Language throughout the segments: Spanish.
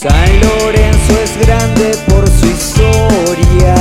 San Lorenzo es grande por su historia,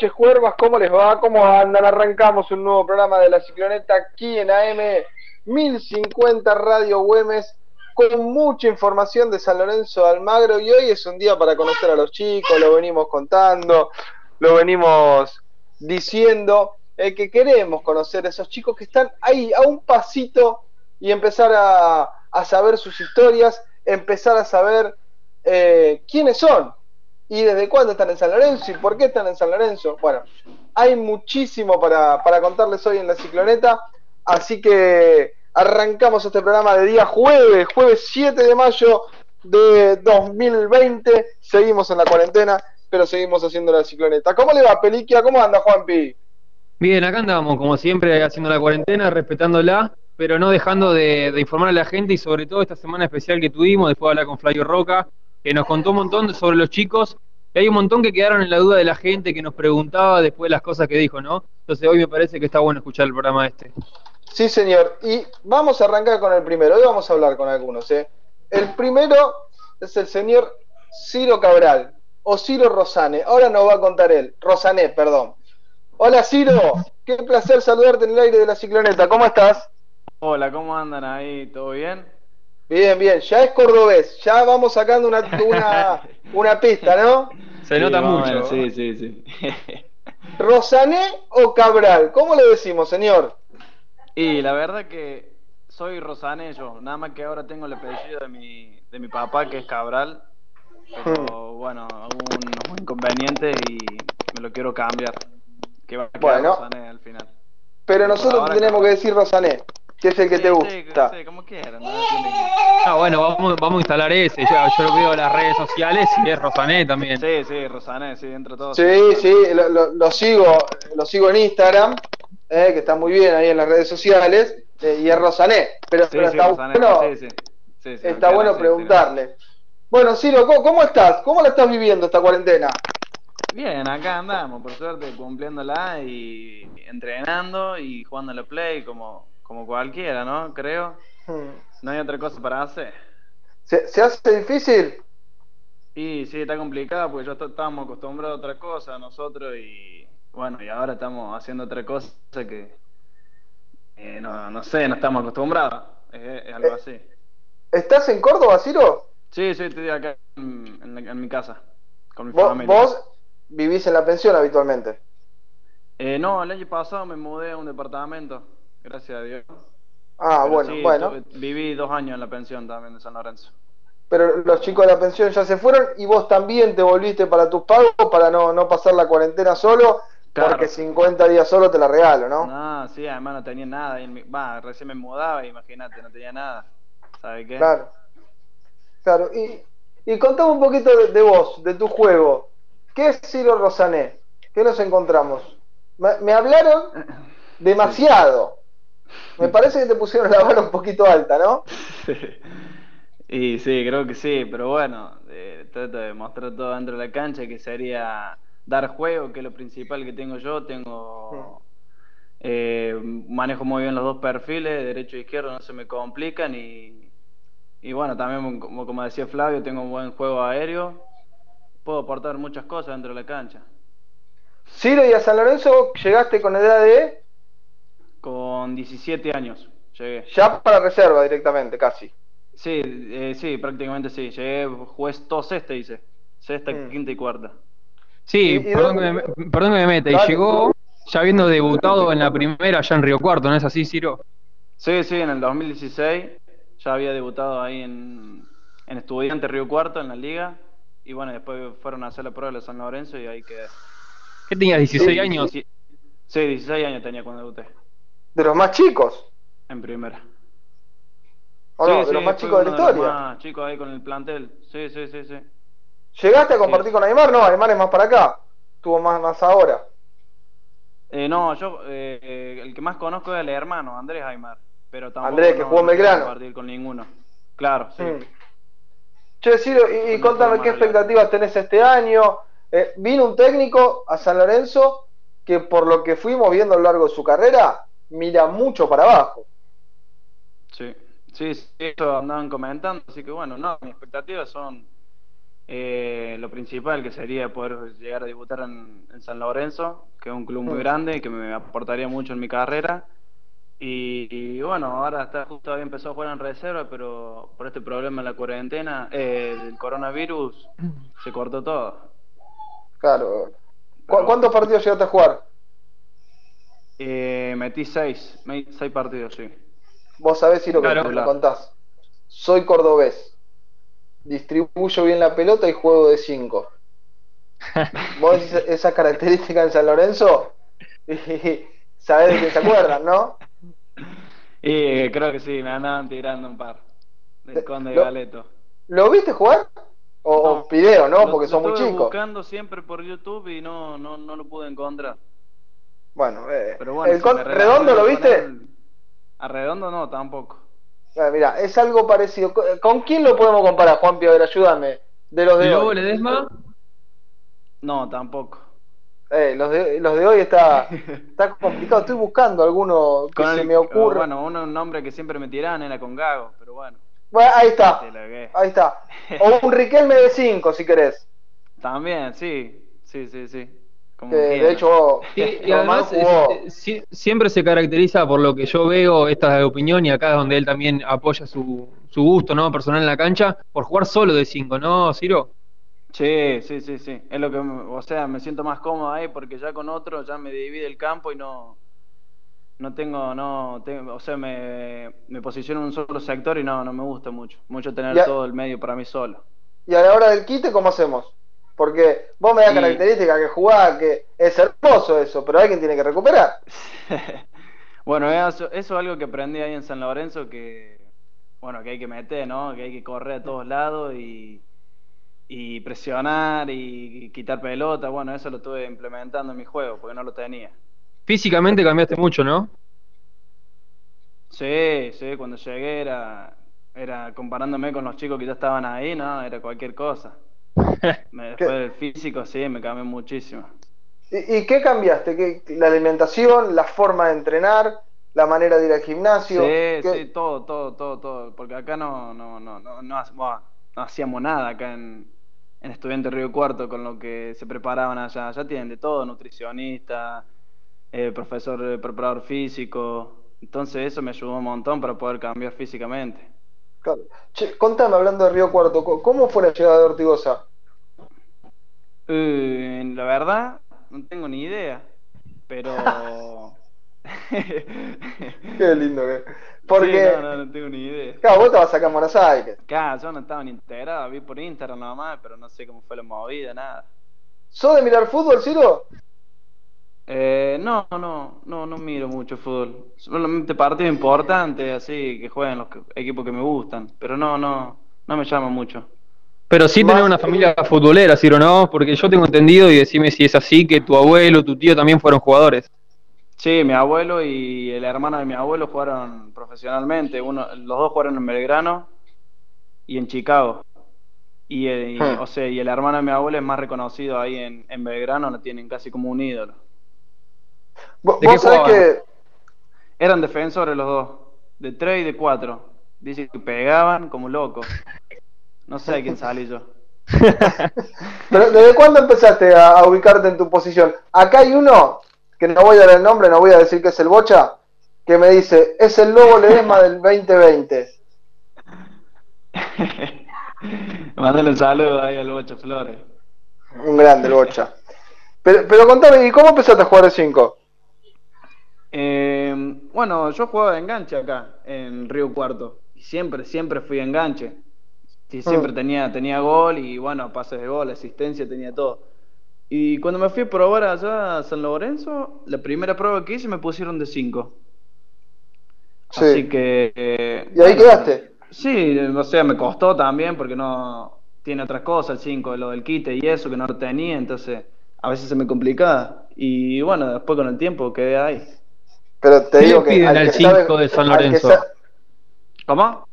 noches, cuervas. ¿Cómo les va? ¿Cómo andan? Arrancamos un nuevo programa de La Cicloneta aquí en AM 1050 Radio Güemes con mucha información de San Lorenzo de Almagro y hoy es un día para conocer a los chicos, lo venimos contando, lo venimos diciendo, eh, que queremos conocer a esos chicos que están ahí a un pasito y empezar a, saber sus historias, empezar a saber eh, quiénes son, y desde cuándo están en San Lorenzo y por qué están en San Lorenzo. Bueno, hay muchísimo para, para contarles hoy en la cicloneta, así que arrancamos este programa de día jueves, jueves 7 de mayo de 2020. Seguimos en la cuarentena, pero seguimos haciendo la cicloneta. ¿Cómo le va, Peliquia? ¿Cómo anda, Juanpi? Bien, acá andamos, como siempre, haciendo la cuarentena, respetándola, pero no dejando de, de informar a la gente y sobre todo esta semana especial que tuvimos, después de hablar con Flavio Roca, que nos contó un montón sobre los chicos, y hay un montón que quedaron en la duda de la gente que nos preguntaba después de las cosas que dijo, ¿no? Entonces hoy me parece que está bueno escuchar el programa este. Sí, señor. Y vamos a arrancar con el primero. Hoy vamos a hablar con algunos. ¿eh? El primero es el señor Ciro Cabral, o Ciro Rosane. Ahora nos va a contar él. Rosané, perdón. Hola, Ciro. Qué placer saludarte en el aire de la cicloneta. ¿Cómo estás? Hola, ¿cómo andan ahí? ¿Todo bien? Bien, bien. Ya es cordobés. Ya vamos sacando una, una, una pista, ¿no? Se Sí, nota mucho. Sí, sí, sí. ¿Rosané o Cabral? ¿Cómo le decimos, señor? y la verdad que soy rosané yo, nada más que ahora tengo el apellido de mi, de mi papá que es Cabral, pero bueno, hubo un inconveniente y me lo quiero cambiar. Que va a quedar Bueno. Rosané al final. Pero nosotros ahora tenemos Cabral. que decir Rosané, que es el que Sí, te sí, gusta. Sí, como quieran, no. Ah, bueno, vamos, vamos a instalar ese, ya, yo lo veo en las redes sociales y es Rosané también. Sí, sí, Rosané, sí, entre todos. Sí, sí, lo, lo- lo sigo, lo sigo en Instagram, eh, que está muy bien ahí en las redes sociales, eh, y es Rosané. Pero, Sí, pero sí, está Rosané, bueno, sí, sí. Sí, sí, está bueno sí, sí. preguntarle. Bueno, Ciro, ¿cómo, cómo estás? ¿Cómo la estás viviendo esta cuarentena? Bien, acá andamos, por suerte, cumpliéndola y entrenando y jugando a la play como, como cualquiera, ¿no? Creo. Hmm. No hay otra cosa para hacer. ¿Se, se hace difícil? Y sí, está complicado porque est- estábamos acostumbrados a otra cosa nosotros y bueno, y ahora estamos haciendo otra cosa que eh, no, no sé, no estamos acostumbrados. Es, es algo Eh, así. ¿Estás en Córdoba, Ciro? Sí, sí, estoy acá en, en la- en mi casa, con mi Vos, familia. vos vivís en la pensión habitualmente. Eh, no, el año pasado me mudé a un departamento, gracias a Dios. Ah, Pero bueno, sí, bueno. viví dos años en la pensión también de San Lorenzo. Pero los chicos de la pensión ya se fueron y vos también te volviste para tus pagos para no, no pasar la cuarentena solo, Claro. porque 50 días solo te la regalo, ¿no? No, sí, además no tenía nada. Va, recién me mudaba, imagínate, no tenía nada. ¿Sabe qué? Claro. Claro. Y, y contame un poquito de, de vos, de tu juego. ¿Qué es Ciro Rosané? ¿Qué nos encontramos? Me, me hablaron demasiado. Me parece que te pusieron la vara un poquito alta, ¿no? Y sí, creo que sí, pero bueno, eh, trato de mostrar todo dentro de la cancha, que sería dar juego, que es lo principal que tengo yo. Tengo eh, manejo muy bien los dos perfiles, derecho e izquierdo, no se me complican y, y bueno, también como, como decía Flavio, tengo un buen juego aéreo, puedo aportar muchas cosas dentro de la cancha. Ciro, y a San Lorenzo llegaste con edad de Con 17 años llegué. ya para reserva directamente, casi. Sí, eh, sí, prácticamente sí. Llegué, jugué todo sexta, hice. Sexta, Mm. quinta y cuarta. Sí, Y- y perdón, que me, perdón que me meta. Y llegó ya habiendo debutado en la primera allá en Río Cuarto, ¿no es así, Ciro? Sí, sí, en el 2016 ya había debutado ahí en, en Estudiante Río Cuarto, en la liga. Y bueno, después fueron a hacer la prueba de San Lorenzo y ahí quedé. ¿Qué tenías, 16 Sí, años? Sí, sí, 16 años tenía cuando debuté, De los más chicos, en primera. ¿o Sí, no? De sí, los más chicos de la historia. más chicos ahí con el plantel. Sí, sí, sí, sí. ¿Llegaste a compartir con Aymar? No, Aymar es más para acá. Tuvo más, más ahora. Eh, no, yo eh, el que más conozco es el hermano, Andrés Aymar. Pero tampoco Andrés, que no- jugó en no Belgrano. compartir con ninguno. Claro, sí. Mm. Che, Ciro, y, y No contame qué expectativas tenés este año. Eh, vino un técnico a San Lorenzo que por lo que fuimos viendo a lo largo de su carrera, mira mucho para abajo. Sí, sí, sí, eso andaban comentando, así que bueno, no, mis expectativas son eh, lo principal, que sería poder llegar a debutar en, en San Lorenzo, que es un club muy Mm. grande y que me aportaría mucho en mi carrera. Y, y bueno, ahora está justo había empezado a jugar en reserva, pero por este problema de la cuarentena, eh, del coronavirus, se cortó todo. Claro. ¿Cu- Pero- ¿Cuántos partidos llegaste a jugar? Eh, metí seis, seis partidos, sí. Vos sabés, Ciro, que Claro. me lo contás. Soy cordobés. Distribuyo bien la pelota y juego de 5. Vos decís esa característica en San Lorenzo y sabés de quién se acuerdan, ¿no? Y eh, creo que sí, me andaban tirando un par. Eh, Del Conde de lo- Galeto. ¿Lo viste jugar? O, o No. video, ¿no? Lo- Porque lo son muy estuve chicos. buscando siempre por YouTube y no, no, no lo pude encontrar. Bueno, eh, Pero bueno, el si ¿Redondo lo viste? él- A Redondo no, tampoco. Ah, mira, es algo parecido. ¿Con- ¿Con quién lo podemos comparar, Juan A ver, ayúdame. De los ¿Y de luego hoy. Ledesma? No, tampoco. Eh, los, de, los de hoy está, está complicado. Estoy buscando alguno que Con se el- me ocurra. Bueno, uno, un nombre que siempre me tiraban era con Gago, pero bueno. Bueno, ahí está. Ahí está. O un Riquelme de 5, si querés. También, sí. Sí, sí, sí. Como Que, de hecho, Sí, y además jugó. eh, sí- siempre se caracteriza por lo que yo veo, esta de opinión, y acá es donde él también apoya su, su gusto ¿no? personal en la cancha, por jugar solo de 5, ¿no, Ciro? Sí, sí, sí, sí. Es lo que, o sea, me siento más cómodo ahí porque ya con otro ya me divide el campo y no, no tengo, no, tengo, o sea, me, me posiciono en un solo sector y no, no me gusta mucho, mucho tener todo el medio para mí solo. Y a la hora del quite, ¿cómo hacemos? Porque vos me das Y- características que jugás, que es hermoso eso, pero alguien tiene que recuperar. bueno, eso, eso es algo que aprendí ahí en San Lorenzo que, bueno, que hay que meter, ¿no? Que hay que correr a todos lados y, y presionar y quitar pelota. Bueno, eso lo estuve implementando en mi juego porque no lo tenía. Físicamente cambiaste mucho, ¿no? Sí, sí, cuando llegué era, era comparándome con los chicos que ya estaban ahí, ¿no? Era cualquier cosa. Me- Después del físico, sí, me cambió muchísimo. ¿Y, y qué cambiaste? ¿Qué- la alimentación, la forma de entrenar, la manera de ir al gimnasio. Sí, ¿Qué- sí, todo, todo, todo, todo. Porque acá no, no, no, no, no, no hacíamos nada acá en, en Estudiante Río Cuarto con lo que se preparaban allá. Allá tienen de todo, nutricionista, eh, profesor eh, preparador físico. Entonces eso me ayudó un montón para poder cambiar físicamente. Claro. Che, contame, hablando de Río Cuarto, ¿cómo fue la llegada de Ortigosa? Eh, la verdad, no tengo ni idea. Pero. Qué lindo que. Porque, Sí, no, no, no tengo ni idea. claro, vos te vas acá en Buenos Aires. Claro, yo no estaba ni enterado, vi por Instagram nada más, pero no sé cómo fue la movida, nada. ¿Sos de mirar fútbol, Ciro? Eh, no, no, no, no miro mucho fútbol. Solamente partidos importantes, así, que juegan los equipos que me gustan. Pero no, no, no me llama mucho. Pero sí tener una familia futbolera, Ciro, ¿no? Porque yo tengo entendido, y decime si es así, que tu abuelo, tu tío también fueron jugadores. Sí, mi abuelo y el hermano de mi abuelo jugaron profesionalmente. Uno, los dos jugaron en Belgrano y en Chicago. Y, el- y- Hmm. o sea, y el hermano de mi abuelo es más reconocido ahí en, en Belgrano, lo tienen casi como un ídolo. Vos ¿De qué vos sabés que Eran defensores los dos, de tres y de cuatro. Dice que pegaban como locos. No sé a quién salí yo. Pero ¿desde cuándo empezaste a, a ubicarte en tu posición? Acá hay uno, que no voy a dar el nombre, no voy a decir que es el Bocha, que me dice, es el Lobo Ledesma del 2020. Mándale un saludo ahí al Bocho Flores. Un grande el Bocha. Pero, pero contame, ¿y cómo empezaste a jugar de 5? Eh, bueno, yo jugaba de enganche acá, en Río Cuarto. Y siempre, siempre fui enganche. Y siempre Mm. tenía, tenía gol y bueno, pases de gol, asistencia, tenía todo. Y cuando me fui a probar allá a San Lorenzo, la primera prueba que hice me pusieron de 5. Sí. Así que... eh, ¿Y ahí bueno, quedaste? Sí, o sea, me costó también porque no tiene otras cosas el 5, lo del quite y eso que no lo tenía, entonces a veces se me complicaba. Y bueno, después con el tiempo quedé ahí. Pero te ¿Qué digo le que... piden al al que sabe- 5 de San Lorenzo? sa- ¿Cómo?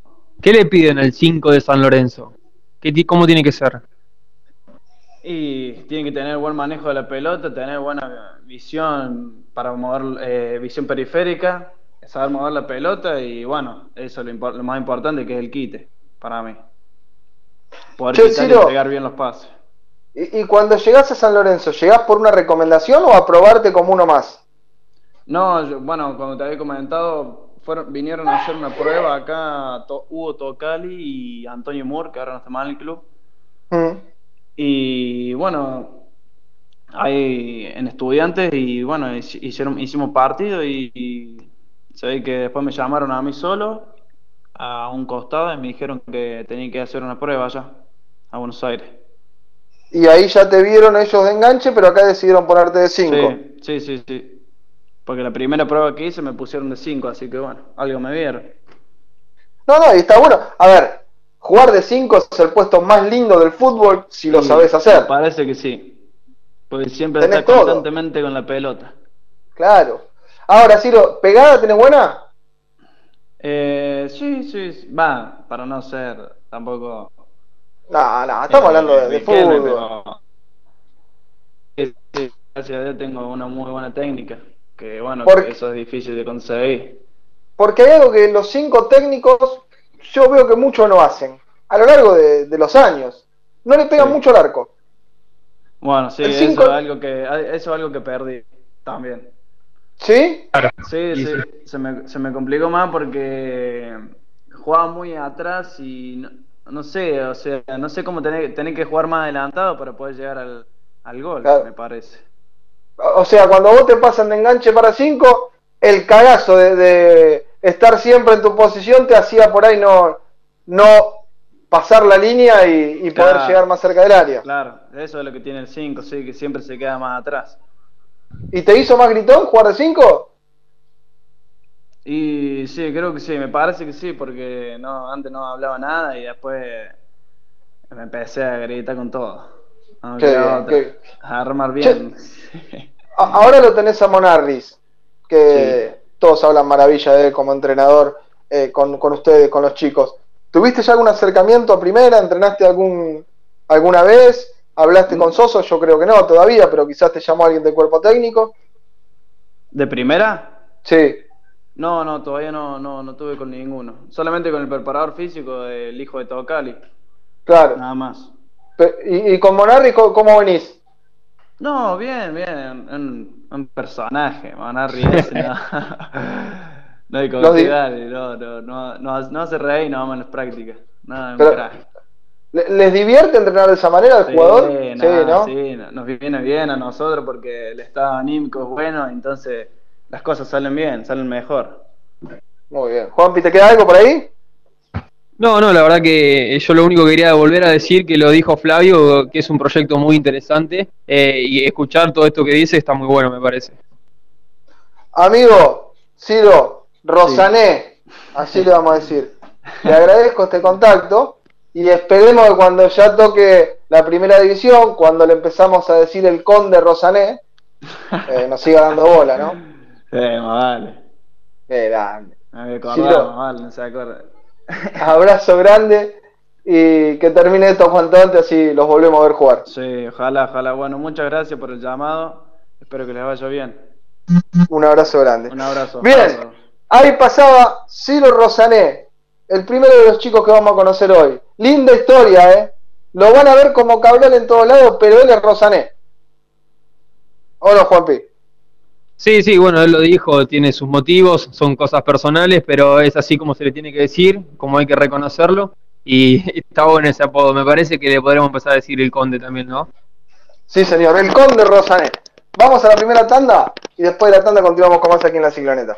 ¿Qué le piden al 5 de San Lorenzo? ¿Qué ¿Cómo tiene que ser? Y tiene que tener buen manejo de la pelota, tener buena visión para mover, eh, visión periférica, saber mover la pelota y bueno, eso es lo, más importante que es el quite para mí. Poder Che, quitar Ciro. y pegar bien los pases. Y, y cuando llegás a San Lorenzo, ¿llegás por una recomendación o a probarte como uno más? No, yo- bueno, como te había comentado, fueron, vinieron a hacer una prueba acá To- Hugo Tocali y Antonio Moore, que ahora no está mal en el club. Mm. Y bueno, hay en estudiantes y bueno, hic- hicieron, hicimos partido y, y se ve que después me llamaron a mí solo a un costado y me dijeron que tenía que hacer una prueba allá, a Buenos Aires. Y ahí ya te vieron ellos de enganche, pero acá decidieron ponerte de 5. Sí, sí, sí, sí. Porque la primera prueba que hice me pusieron de 5, así que bueno, algo me vieron. No, no, y está bueno. A ver, jugar de 5 es el puesto más lindo del fútbol si lo sabes hacer. Parece que sí. Porque siempre Tenés está todo. constantemente con la pelota. Claro. Ahora, Ciro, ¿pegada tenés buena? Eh, sí, sí, sí. va, para no ser tampoco No, no, estamos hablando de, fútbol. pero- Sí, sí, gracias a Dios tengo una muy buena técnica. Que bueno, eso es difícil de conseguir. Porque hay algo que los cinco técnicos yo veo que muchos no hacen. A lo largo de, de los años. No le pegan Sí. mucho al arco. Bueno, sí, eso es algo que eso es algo que perdí también. ¿Sí? Sí, Y sí, sí. Se, me, se me complicó más porque jugaba muy atrás y no, no sé, o sea, no sé cómo tener, tener que jugar más adelantado para poder llegar al, al gol, Claro. me parece. O sea, cuando vos te pasan de enganche para cinco, el cagazo de, de estar siempre en tu posición te hacía por ahí no, no pasar la línea y, y poder llegar más cerca del área. Claro, eso es lo que tiene el 5, sí, que siempre se queda más atrás. ¿Y te hizo más gritón jugar de cinco? Y sí, creo que sí, me parece que sí, porque no antes no hablaba nada y después me empecé a gritar con todo. No, A armar bien. Ahora lo tenés a Monarris, que todos hablan maravilla de él como entrenador eh, con, con ustedes, con los chicos. ¿Tuviste ya algún acercamiento a primera? ¿Entrenaste algún, alguna vez? ¿Hablaste con Soso? Yo creo que no todavía, pero quizás te llamó alguien del cuerpo técnico. ¿De primera? Sí. No, no, todavía no, no, no tuve con ninguno. Solamente con el preparador físico del hijo de Tocali, Claro. nada más. ¿Y, y con Monarri cómo venís? No, bien, bien, un, un personaje, Manarri ese, no. No hay confiar, no, no, no, no, no hace reír, no vamos en las prácticas. Nada, un Pero- crack. ¿Le- ¿Les divierte entrenar de esa manera al Sí, jugador? nada, ¿no? sí, no- nos viene bien a nosotros porque el estado anímico es bueno, entonces las cosas salen bien, salen mejor. Muy bien. Juanpi, ¿te queda algo por ahí? No, no, la verdad que yo lo único que quería volver a decir, que lo dijo Flavio, que es un proyecto muy interesante eh, y escuchar todo esto que dice está muy bueno, me parece. Amigo, Ciro, Rosané, así le vamos a decir. Le agradezco este contacto y esperemos que cuando ya toque la primera división, cuando le empezamos a decir el conde Rosané, eh, nos siga dando bola, ¿no? Eh, más vale. Qué grande. Me había Sí, acordado, lo- más vale, no se acuerda. Abrazo grande y que termine esto antes, así los volvemos a ver jugar. Sí, ojalá, ojalá. Bueno, muchas gracias por el llamado. Espero que les vaya bien. Un abrazo grande. Un abrazo. Bien, ahí pasaba Ciro Rosané, el primero de los chicos que vamos a conocer hoy. Linda historia, ¿eh? Lo van a ver como Cabral en todos lados, pero él es Rosané. ¿O no, Juanpi? Sí, sí, bueno, él lo dijo, tiene sus motivos, son cosas personales, pero es así como se le tiene que decir, como hay que reconocerlo. Y está bueno ese apodo, me parece que le podremos empezar a decir el conde también, ¿no? Sí, señor, el conde Rosané. Vamos a la primera tanda y después de la tanda continuamos con más aquí en la cicloneta.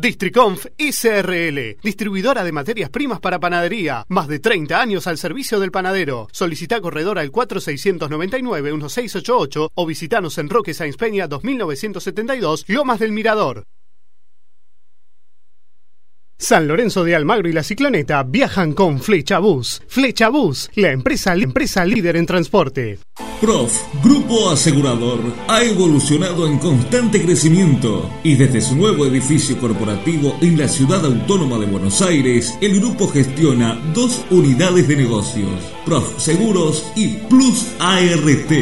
Districonf SRL, distribuidora de materias primas para panadería. Más de 30 años al servicio del panadero. Solicita corredor al 4699-1688 o visitanos en Roque Sáenz Peña 2972, Lomas del Mirador. San Lorenzo de Almagro y la Cicloneta viajan con Flecha Bus. Flecha Bus, la empresa, la empresa líder en transporte. Prof, Grupo Asegurador, ha evolucionado en constante crecimiento y desde su nuevo edificio corporativo en la ciudad autónoma de Buenos Aires, el grupo gestiona dos unidades de negocios, Prof Seguros y Plus ART.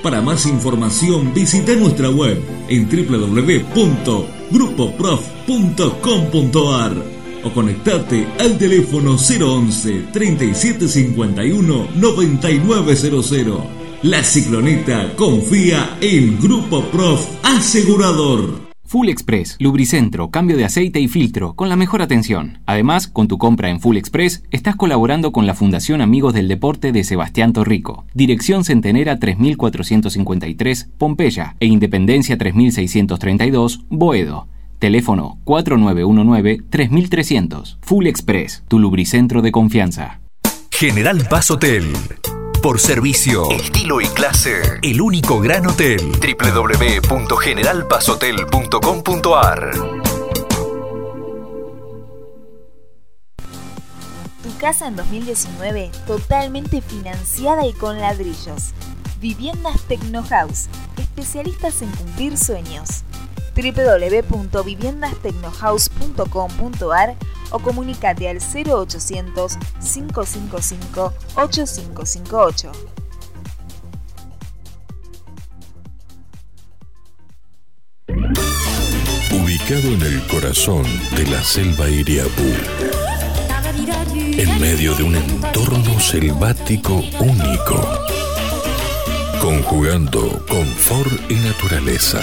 Para más información visita nuestra web en www.grupoprof.com.ar o conectate al teléfono 011 3751 9900. La Cicloneta confía en Grupo Prof Asegurador. Full Express, lubricentro, cambio de aceite y filtro, con la mejor atención. Además, con tu compra en Full Express, estás colaborando con la Fundación Amigos del Deporte de Sebastián Torrico. Dirección Centenera 3453, Pompeya, e Independencia 3632, Boedo. Teléfono 4919-3300. Full Express, tu lubricentro de confianza. General Paz Hotel. Por servicio, estilo y clase. El único gran hotel. www.generalpazhotel.com.ar Tu casa en 2019 totalmente financiada y con ladrillos. Viviendas Tecnohouse, especialistas en cumplir sueños www.viviendastecnohouse.com.ar o comunicate al 0800 555 8558. Ubicado en el corazón de la selva Iriapú, en medio de un entorno selvático único, conjugando confort y naturaleza.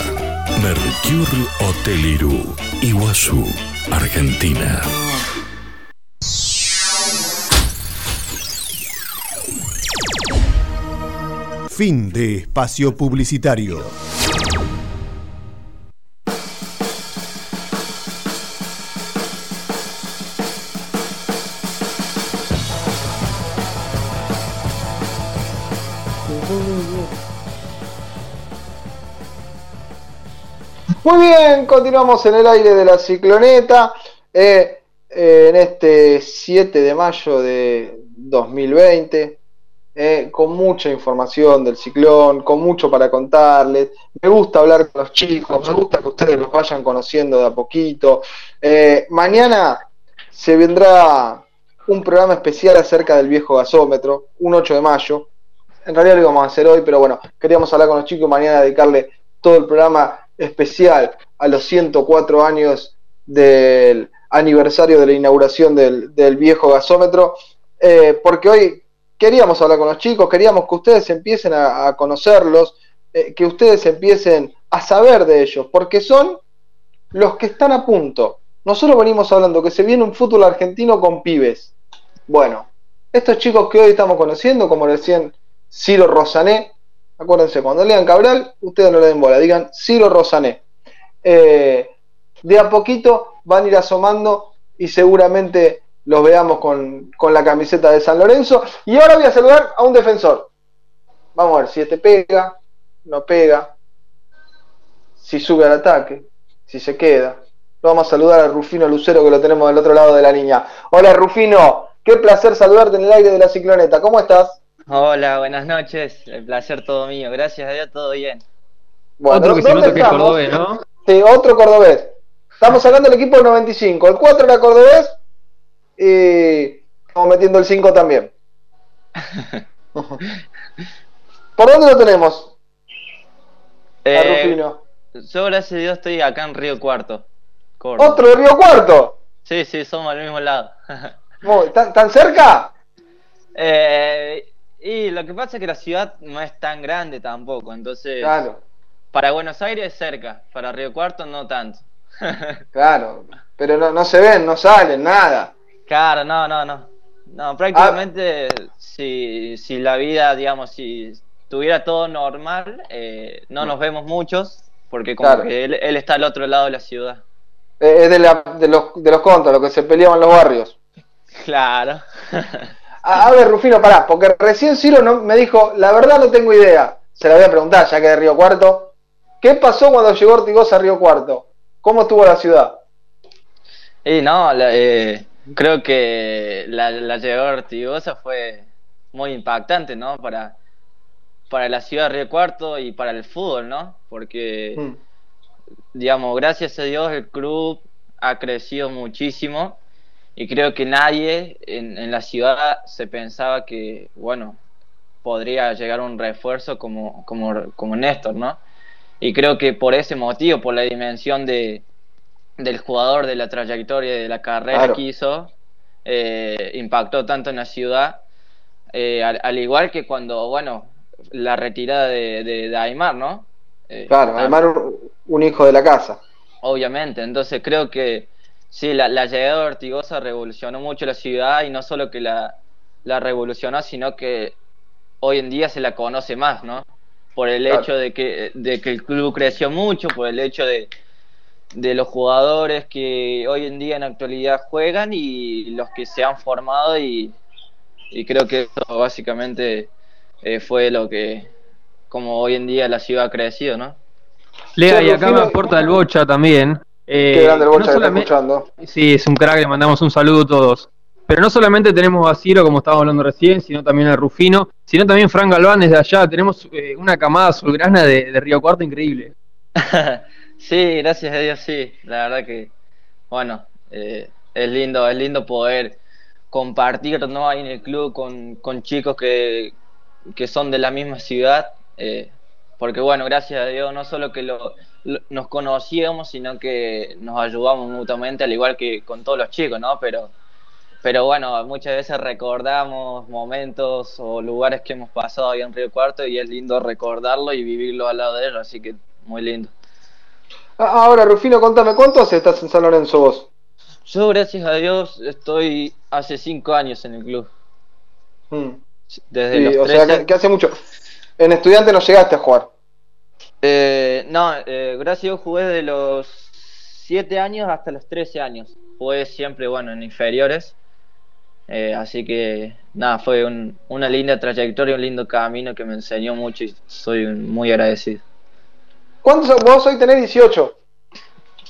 Mercure Hotel Irú, Iguazú, Argentina. Fin de espacio publicitario. Muy bien, continuamos en el aire de la cicloneta. eh, eh, en este 7 de mayo de 2020, eh, con mucha información del ciclón, con mucho para contarles. Me gusta hablar con los chicos, me gusta que ustedes los vayan conociendo de a poquito. Eh, mañana se vendrá un programa especial acerca del viejo gasómetro, un 8 de mayo. En realidad lo íbamos a hacer hoy, pero bueno, queríamos hablar con los chicos mañana dedicarle todo el programa especial a los 104 años del aniversario de la inauguración del, del viejo gasómetro, eh, porque hoy queríamos hablar con los chicos, queríamos que ustedes empiecen a, conocerlos, eh, que ustedes empiecen a saber de ellos, porque son los que están a punto. Nosotros venimos hablando que se viene un fútbol argentino con pibes. Bueno, estos chicos que hoy estamos conociendo, como recién Ciro Rosané, Acuérdense, cuando lean Cabral, ustedes no le den bola, digan Ciro Rosané. Eh, de a poquito van a ir asomando y seguramente los veamos con, con la camiseta de San Lorenzo. Y ahora voy a saludar a un defensor. Vamos a ver si este pega, no pega, si sube al ataque, si se queda. Vamos a saludar a Rufino Lucero que lo tenemos del otro lado de la línea. Hola Rufino, qué placer saludarte en el aire de la cicloneta. ¿Cómo estás? Hola, buenas noches. El placer todo mío. Gracias a Dios, todo bien. Bueno, Otro que se ¿dónde nota que es estamos? cordobés, ¿no? Sí, otro cordobés. Estamos sacando el equipo del 95. El 4 era cordobés y estamos metiendo el 5 también. ¿Por dónde lo tenemos? A Eh, Rufino. yo, gracias a Dios, estoy acá en Río Cuarto. Córdoba. Otro de Río Cuarto. Sí, sí, somos al mismo lado. Muy- ¿Tan, tan cerca? Eh, y lo que pasa es que la ciudad no es tan grande tampoco, entonces Claro, para Buenos Aires es cerca, para Río Cuarto no tanto. claro. Pero no, no se ven, no salen, nada. Claro, no, no, no. No, prácticamente si, si la vida, digamos, si tuviera todo normal, eh, no nos vemos muchos, porque como Claro. que él, él está al otro lado de la ciudad. Eh, Es de, la- de los, de los contras, los que se peleaban los barrios. Claro. A, a ver, Rufino, pará, porque recién Ciro no, me dijo, la verdad no tengo idea. Se la voy a preguntar, ya que de Río Cuarto. ¿Qué pasó cuando llegó Ortigosa a Río Cuarto? ¿Cómo estuvo la ciudad? Y no, la- eh, creo que la, la llegada de Ortigosa fue muy impactante, ¿no? Para, para la ciudad de Río Cuarto y para el fútbol, ¿no? Porque, Mm. digamos, gracias a Dios el club ha crecido muchísimo y creo que nadie en, en la ciudad se pensaba que, bueno, podría llegar un refuerzo como, como, como Néstor, ¿no? Y creo que por ese motivo, por la dimensión de, del jugador, de la trayectoria, de la carrera Claro. que hizo, eh, impactó tanto en la ciudad, eh, al, al igual que cuando, bueno, la retirada de, de, de Aymar, ¿no? Eh, Claro, un, un hijo de la casa. Obviamente, entonces creo que sí, la, la llegada de Ortigosa revolucionó mucho la ciudad y no solo que la, la revolucionó, sino que hoy en día se la conoce más, ¿no? Por el Claro. hecho de que, de que el club creció mucho, por el hecho de, de los jugadores que hoy en día en la actualidad juegan y los que se han formado y, y creo que eso básicamente eh, fue lo que, como hoy en día la ciudad ha crecido, ¿no? Lea, y acá me aporta el Bocha también. Eh, Qué grande el no Bocha que está escuchando. Sí, es un crack, le mandamos un saludo a todos. Pero no solamente tenemos a Ciro, como estábamos hablando recién, sino también a Rufino, sino también Fran Galván desde allá. Tenemos eh, una camada azulgrana de, de Río Cuarto increíble. Sí, gracias a Dios, sí. La verdad que, bueno, eh, es lindo, es lindo poder compartir, ¿no? Ahí en el club con, con chicos que, que son de la misma ciudad. eh, porque, bueno, gracias a Dios, no solo que lo- nos conocíamos, sino que nos ayudamos mutuamente, al igual que con todos los chicos, ¿no? Pero, pero bueno, muchas veces recordamos momentos o lugares que hemos pasado ahí en Río Cuarto y es lindo recordarlo y vivirlo al lado de ellos, así que muy lindo. Ah, Ahora, Rufino, contame, ¿cuánto hace estás en San Lorenzo vos? Yo, gracias a Dios, estoy hace cinco años en el club. Mm. Desde Sí, los o sea, 13. que, que hace mucho. En estudiante no llegaste a jugar. Eh, no, eh, gracias a Dios jugué de los 7 años hasta los 13 años. Jugué siempre, bueno, en inferiores. Eh, así que, nada, fue un- una linda trayectoria, un lindo camino que me enseñó mucho y soy muy agradecido. ¿Cuántos vos hoy tenés 18?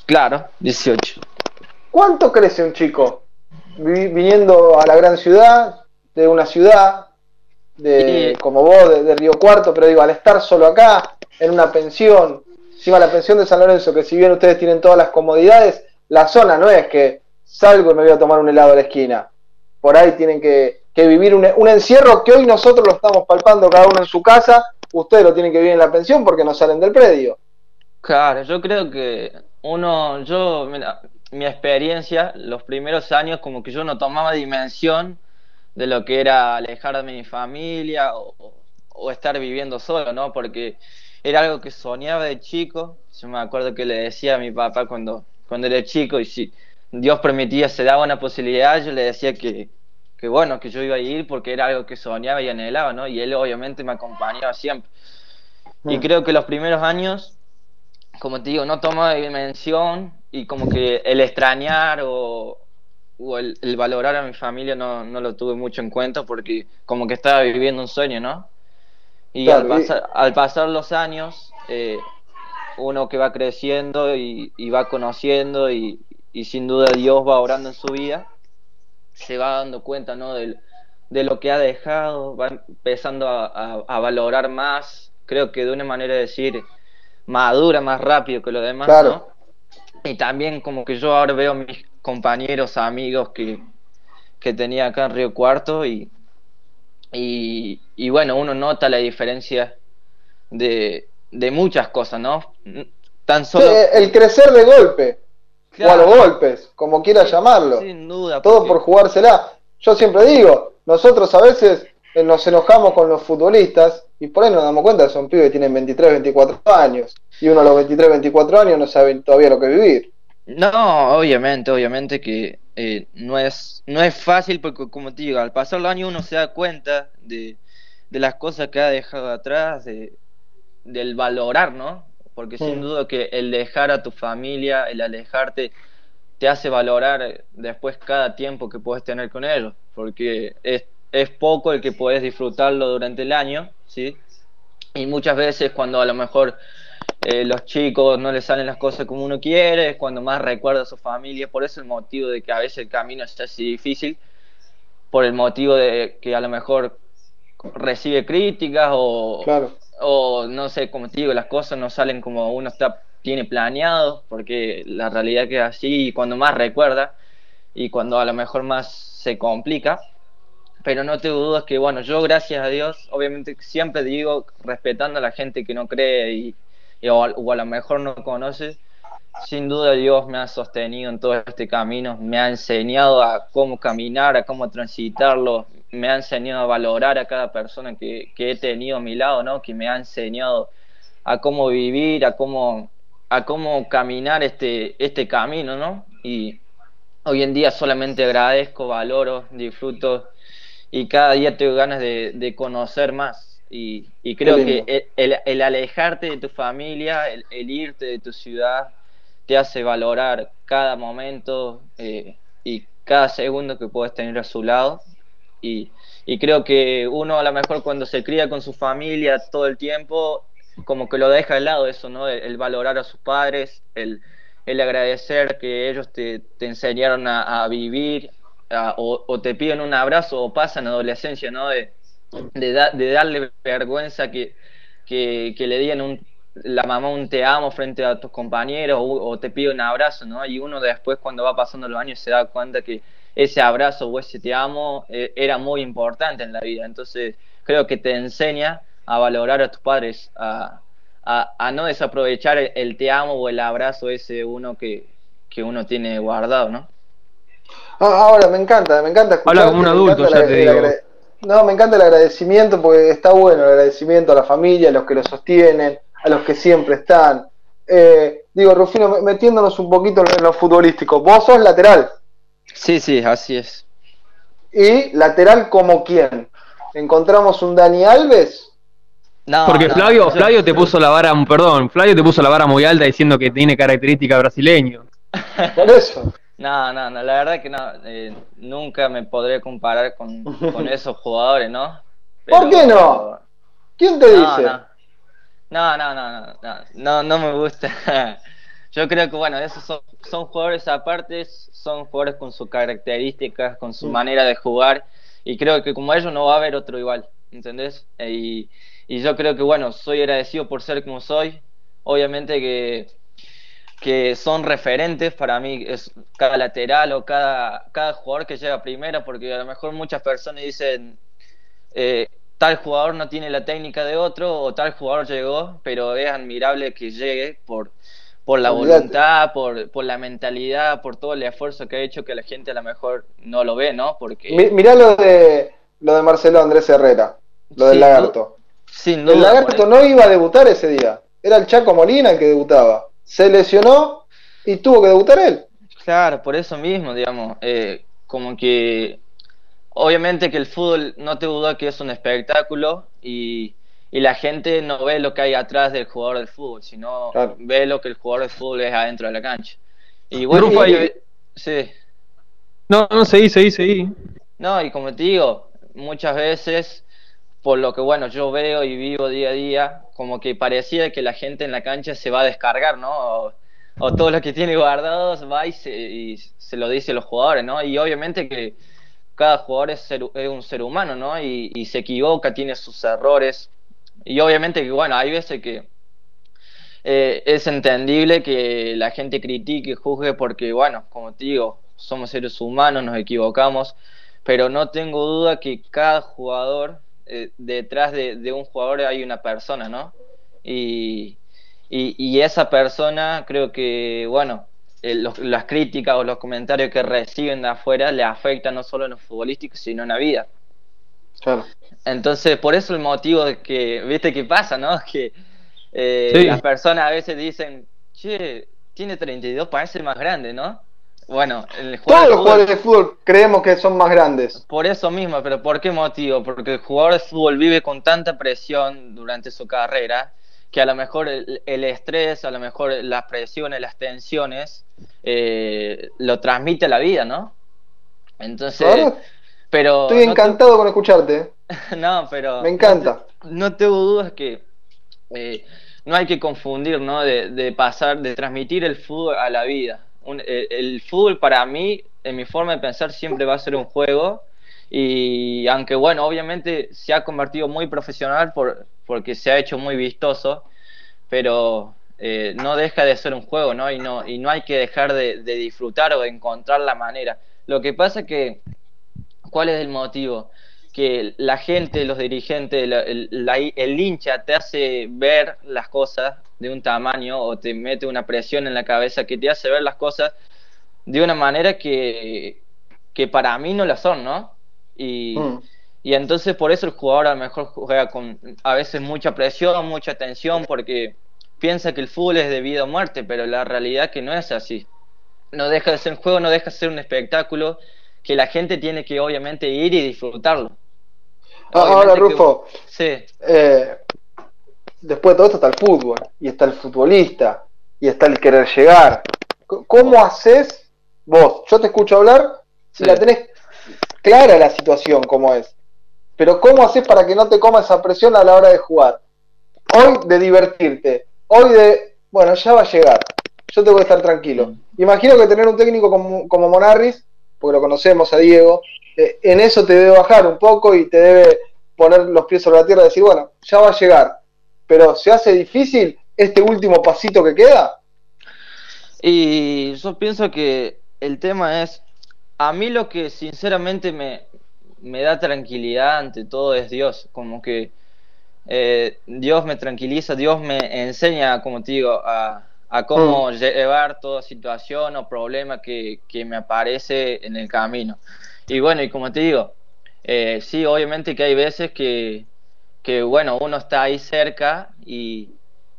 Claro, 18. ¿Cuánto crece un chico Vi- viniendo a la gran ciudad, de una ciudad, de, Sí. como vos, de, de Río Cuarto, pero digo, al estar solo acá, en una pensión, encima la pensión de San Lorenzo, que si bien ustedes tienen todas las comodidades, la zona no es que salgo y me voy a tomar un helado a la esquina. Por ahí tienen que, vivir un, encierro que hoy nosotros lo estamos palpando cada uno en su casa, ustedes lo tienen que vivir en la pensión porque no salen del predio. Claro, yo creo que uno, yo, mira, mi experiencia, los primeros años como que yo no tomaba dimensión de lo que era alejarme de mi familia o, o estar viviendo solo, ¿no? Porque era algo que soñaba de chico. Yo me acuerdo que le decía a mi papá cuando, cuando era chico y si Dios permitía, se daba una posibilidad, yo le decía que, que bueno, que yo iba a ir porque era algo que soñaba y anhelaba, ¿no? Y él obviamente me acompañaba siempre. Y Mm. creo que los primeros años, como te digo, no toma dimensión y como que el extrañar o, o el, el valorar a mi familia no, no lo tuve mucho en cuenta porque como que estaba viviendo un sueño, ¿no? Y Claro, al, y- pasar, al pasar los años, eh, uno que va creciendo y, y va conociendo y, y sin duda Dios va orando en su vida, se va dando cuenta, ¿no? Del- de lo que ha dejado, va empezando a, a- a valorar más, creo que de una manera de decir, madura más rápido que lo demás, Claro. ¿no? Y también como que yo ahora veo a mis compañeros, amigos que, que tenía acá en Río Cuarto y, y, y bueno, uno nota la diferencia de, de muchas cosas, ¿no? Tan solo... Sí, el crecer de golpe, o a los golpes, como quieras llamarlo. Sin duda. Todo porque- por jugársela. Yo siempre digo, nosotros a veces eh, nos enojamos con los futbolistas y por ahí nos damos cuenta que son pibes que tienen 23, 24 años. Y uno a los 23, 24 años no sabe todavía lo que vivir. No, obviamente, obviamente que eh, no es no es fácil porque como te digo, al pasar los años uno se da cuenta de, de las cosas que ha dejado atrás, de, del valorar, ¿no? Porque sin duda que el dejar a tu familia, el alejarte, te hace valorar después cada tiempo que puedes tener con ellos, porque es, es poco el que puedes disfrutarlo durante el año, ¿sí? Y muchas veces cuando a lo mejor eh, los chicos no les salen las cosas como uno quiere, es cuando más recuerda a su familia, por eso el motivo de que a veces el camino es así difícil, por el motivo de que a lo mejor recibe críticas o, Claro. o no sé, como te digo, las cosas no salen como uno está tiene planeado, porque la realidad que es así y cuando más recuerda y cuando a lo mejor más se complica. Pero no te dudas que, bueno, yo gracias a Dios, obviamente siempre digo, respetando a la gente que no cree y, y o, o a lo mejor no conoce, sin duda Dios me ha sostenido en todo este camino, me ha enseñado a cómo caminar, a cómo transitarlo, me ha enseñado a valorar a cada persona que, he tenido a mi lado, ¿no? Que me ha enseñado a cómo vivir, a cómo, a cómo caminar este, este camino, ¿no? Y hoy en día solamente agradezco, valoro, disfruto y cada día tengo ganas de conocer más. Y, y creo que el, el- el alejarte de tu familia, el, el irte de tu ciudad, te hace valorar cada momento eh, y cada segundo que puedes tener a su lado. Y, y creo que uno a lo mejor cuando se cría con su familia todo el tiempo, como que lo deja de lado eso, ¿no? El, el valorar a sus padres, el, el agradecer que ellos te, te enseñaron a, a vivir, a- o, o te piden un abrazo o pasan adolescencia, ¿no? De, de, da- de darle vergüenza que, que, que le digan un, la mamá un te amo frente a tus compañeros o, o te pide un abrazo, ¿no? Y uno después cuando va pasando los años se da cuenta que ese abrazo o ese te amo eh, era muy importante en la vida. Entonces creo que te enseña a valorar a tus padres, a, a, a no desaprovechar el, el te amo o el abrazo ese uno que, que uno tiene guardado, ¿no? Ah, ahora me encanta, me encanta escuchar. Habla como un adulto, ya te digo. No, me encanta el agradecimiento porque está bueno el agradecimiento a la familia, a los que lo sostienen, a los que siempre están. Eh, digo, Rufino, me- metiéndonos un poquito en lo futbolístico. Vos sos lateral. Sí, sí, así es. ¿Y lateral como quién? ¿Encontramos un Dani Alves? No, Porque no, Flavio, yo- Flavio te puso la vara, perdón, Flavio te puso la vara muy alta diciendo que tiene característica brasileño. Por eso. No, no, no, la verdad que no, eh, nunca me podré comparar con, con esos jugadores, ¿no? ¿Por qué no? ¿Quién te No, dice? no, no, no, no, no, no, no, me gusta. Yo creo que, bueno, esos son, son jugadores aparte, son jugadores con sus características, con su Mm. manera de jugar, y creo que como ellos no va a haber otro igual, ¿entendés? Eh, Y, y yo creo que, bueno, soy agradecido por ser como soy, obviamente que, que son referentes para mí, es cada lateral o cada, cada jugador que llega primero, porque a lo mejor muchas personas dicen, eh, tal jugador no tiene la técnica de otro o tal jugador llegó, pero es admirable que llegue por, por la Olvídate. voluntad, por, por la mentalidad, por todo el esfuerzo que ha hecho que la gente a lo mejor no lo ve, ¿no? Porque Mi- mirá lo de lo de Marcelo Andrés Herrera, lo del Sin lagarto. sin duda El lagarto no iba a debutar ese día. Era el Chaco Molina el que debutaba. Se lesionó y tuvo que debutar él. Claro, por eso mismo, digamos, eh, como que obviamente que el fútbol no te duda que es un espectáculo y, y la gente no ve lo que hay atrás del jugador de fútbol, sino Claro. ve lo que el jugador de fútbol es adentro de la cancha. Y bueno, Rufa, y- y- sí. No, no, seguí, seguí, seguí. No, y como te digo, muchas veces, por lo que bueno, yo veo y vivo día a día, como que parecía que la gente en la cancha se va a descargar, ¿no? O, todo lo que tiene guardados va y se, lo dice a los jugadores, ¿no? Y obviamente que cada jugador es, un ser humano, ¿no? Y, y se equivoca, tiene sus errores. Y obviamente que, bueno, hay veces que eh, es entendible que la gente critique, juzgue, porque, bueno, como te digo, somos seres humanos, nos equivocamos, pero no tengo duda que cada jugador, eh, detrás de, de un jugador hay una persona, ¿no? Y, y, y esa persona creo que, bueno, eh, los- las críticas o los comentarios que reciben de afuera le afectan no solo en lo futbolístico, sino en la vida. Claro. Entonces, por eso el motivo de que, viste qué pasa, ¿no? Que eh, Sí. las personas a veces dicen, che, tiene 32, parece más grande, ¿no? Bueno, el jugador Todos los jugadores de fútbol creemos que son más grandes. por eso mismo, pero ¿por qué motivo? Porque el jugador de fútbol vive con tanta presión durante su carrera que a lo mejor el, el estrés, a lo mejor las presiones, las tensiones, eh, lo transmite a la vida, ¿no? Entonces, Ahora pero... Estoy no te- encantado con escucharte. no, pero... Me encanta. No tengo dudas que eh, no hay que confundir, ¿no? De, de pasar, de transmitir el fútbol a la vida. Un- el, fútbol para mí, en mi forma de pensar, siempre va a ser un juego. Y aunque, bueno, obviamente se ha convertido muy profesional por, porque se ha hecho muy vistoso, pero eh, no deja de ser un juego, ¿no? Y no, y no hay que dejar de, de disfrutar o de encontrar la manera. Lo que pasa es que ¿Cuál es el motivo? Que la gente, los dirigentes, la- el, la- el hincha te hace ver las cosas de un tamaño o te mete una presión en la cabeza que te hace ver las cosas de una manera que, que para mí no la son, ¿no? Y, Mm. y entonces por eso el jugador a lo mejor juega con a veces mucha presión, mucha tensión, porque piensa que el fútbol es de vida o muerte, pero la realidad que no es así. No deja de ser un juego, no deja de ser un espectáculo que la gente tiene que obviamente ir y disfrutarlo. Ah, Ahora, que- Rufo, Sí, eh, después de todo esto está el fútbol, y está el futbolista, y está el querer llegar. ¿Cómo haces vos? Yo te escucho hablar Sí. la tenés clara la situación como es. Pero ¿cómo haces para que no te coma esa presión a la hora de jugar? Hoy de divertirte, hoy de, bueno, ya va a llegar, yo tengo que estar tranquilo. Imagino que tener un técnico como, como Monarris, porque lo conocemos a Diego, eh, en eso te debe bajar un poco y te debe poner los pies sobre la tierra y decir, bueno, ya va a llegar. Pero se hace difícil este último pasito que queda. Y yo pienso que el tema es, a mí lo que sinceramente me, me da tranquilidad ante todo es Dios, como que eh, Dios me tranquiliza, Dios me enseña, como te digo, a, a cómo llevar toda situación o problema que, que me aparece en el camino. Y bueno, y como te digo, eh, sí, obviamente que hay veces que, que, bueno, uno está ahí cerca y,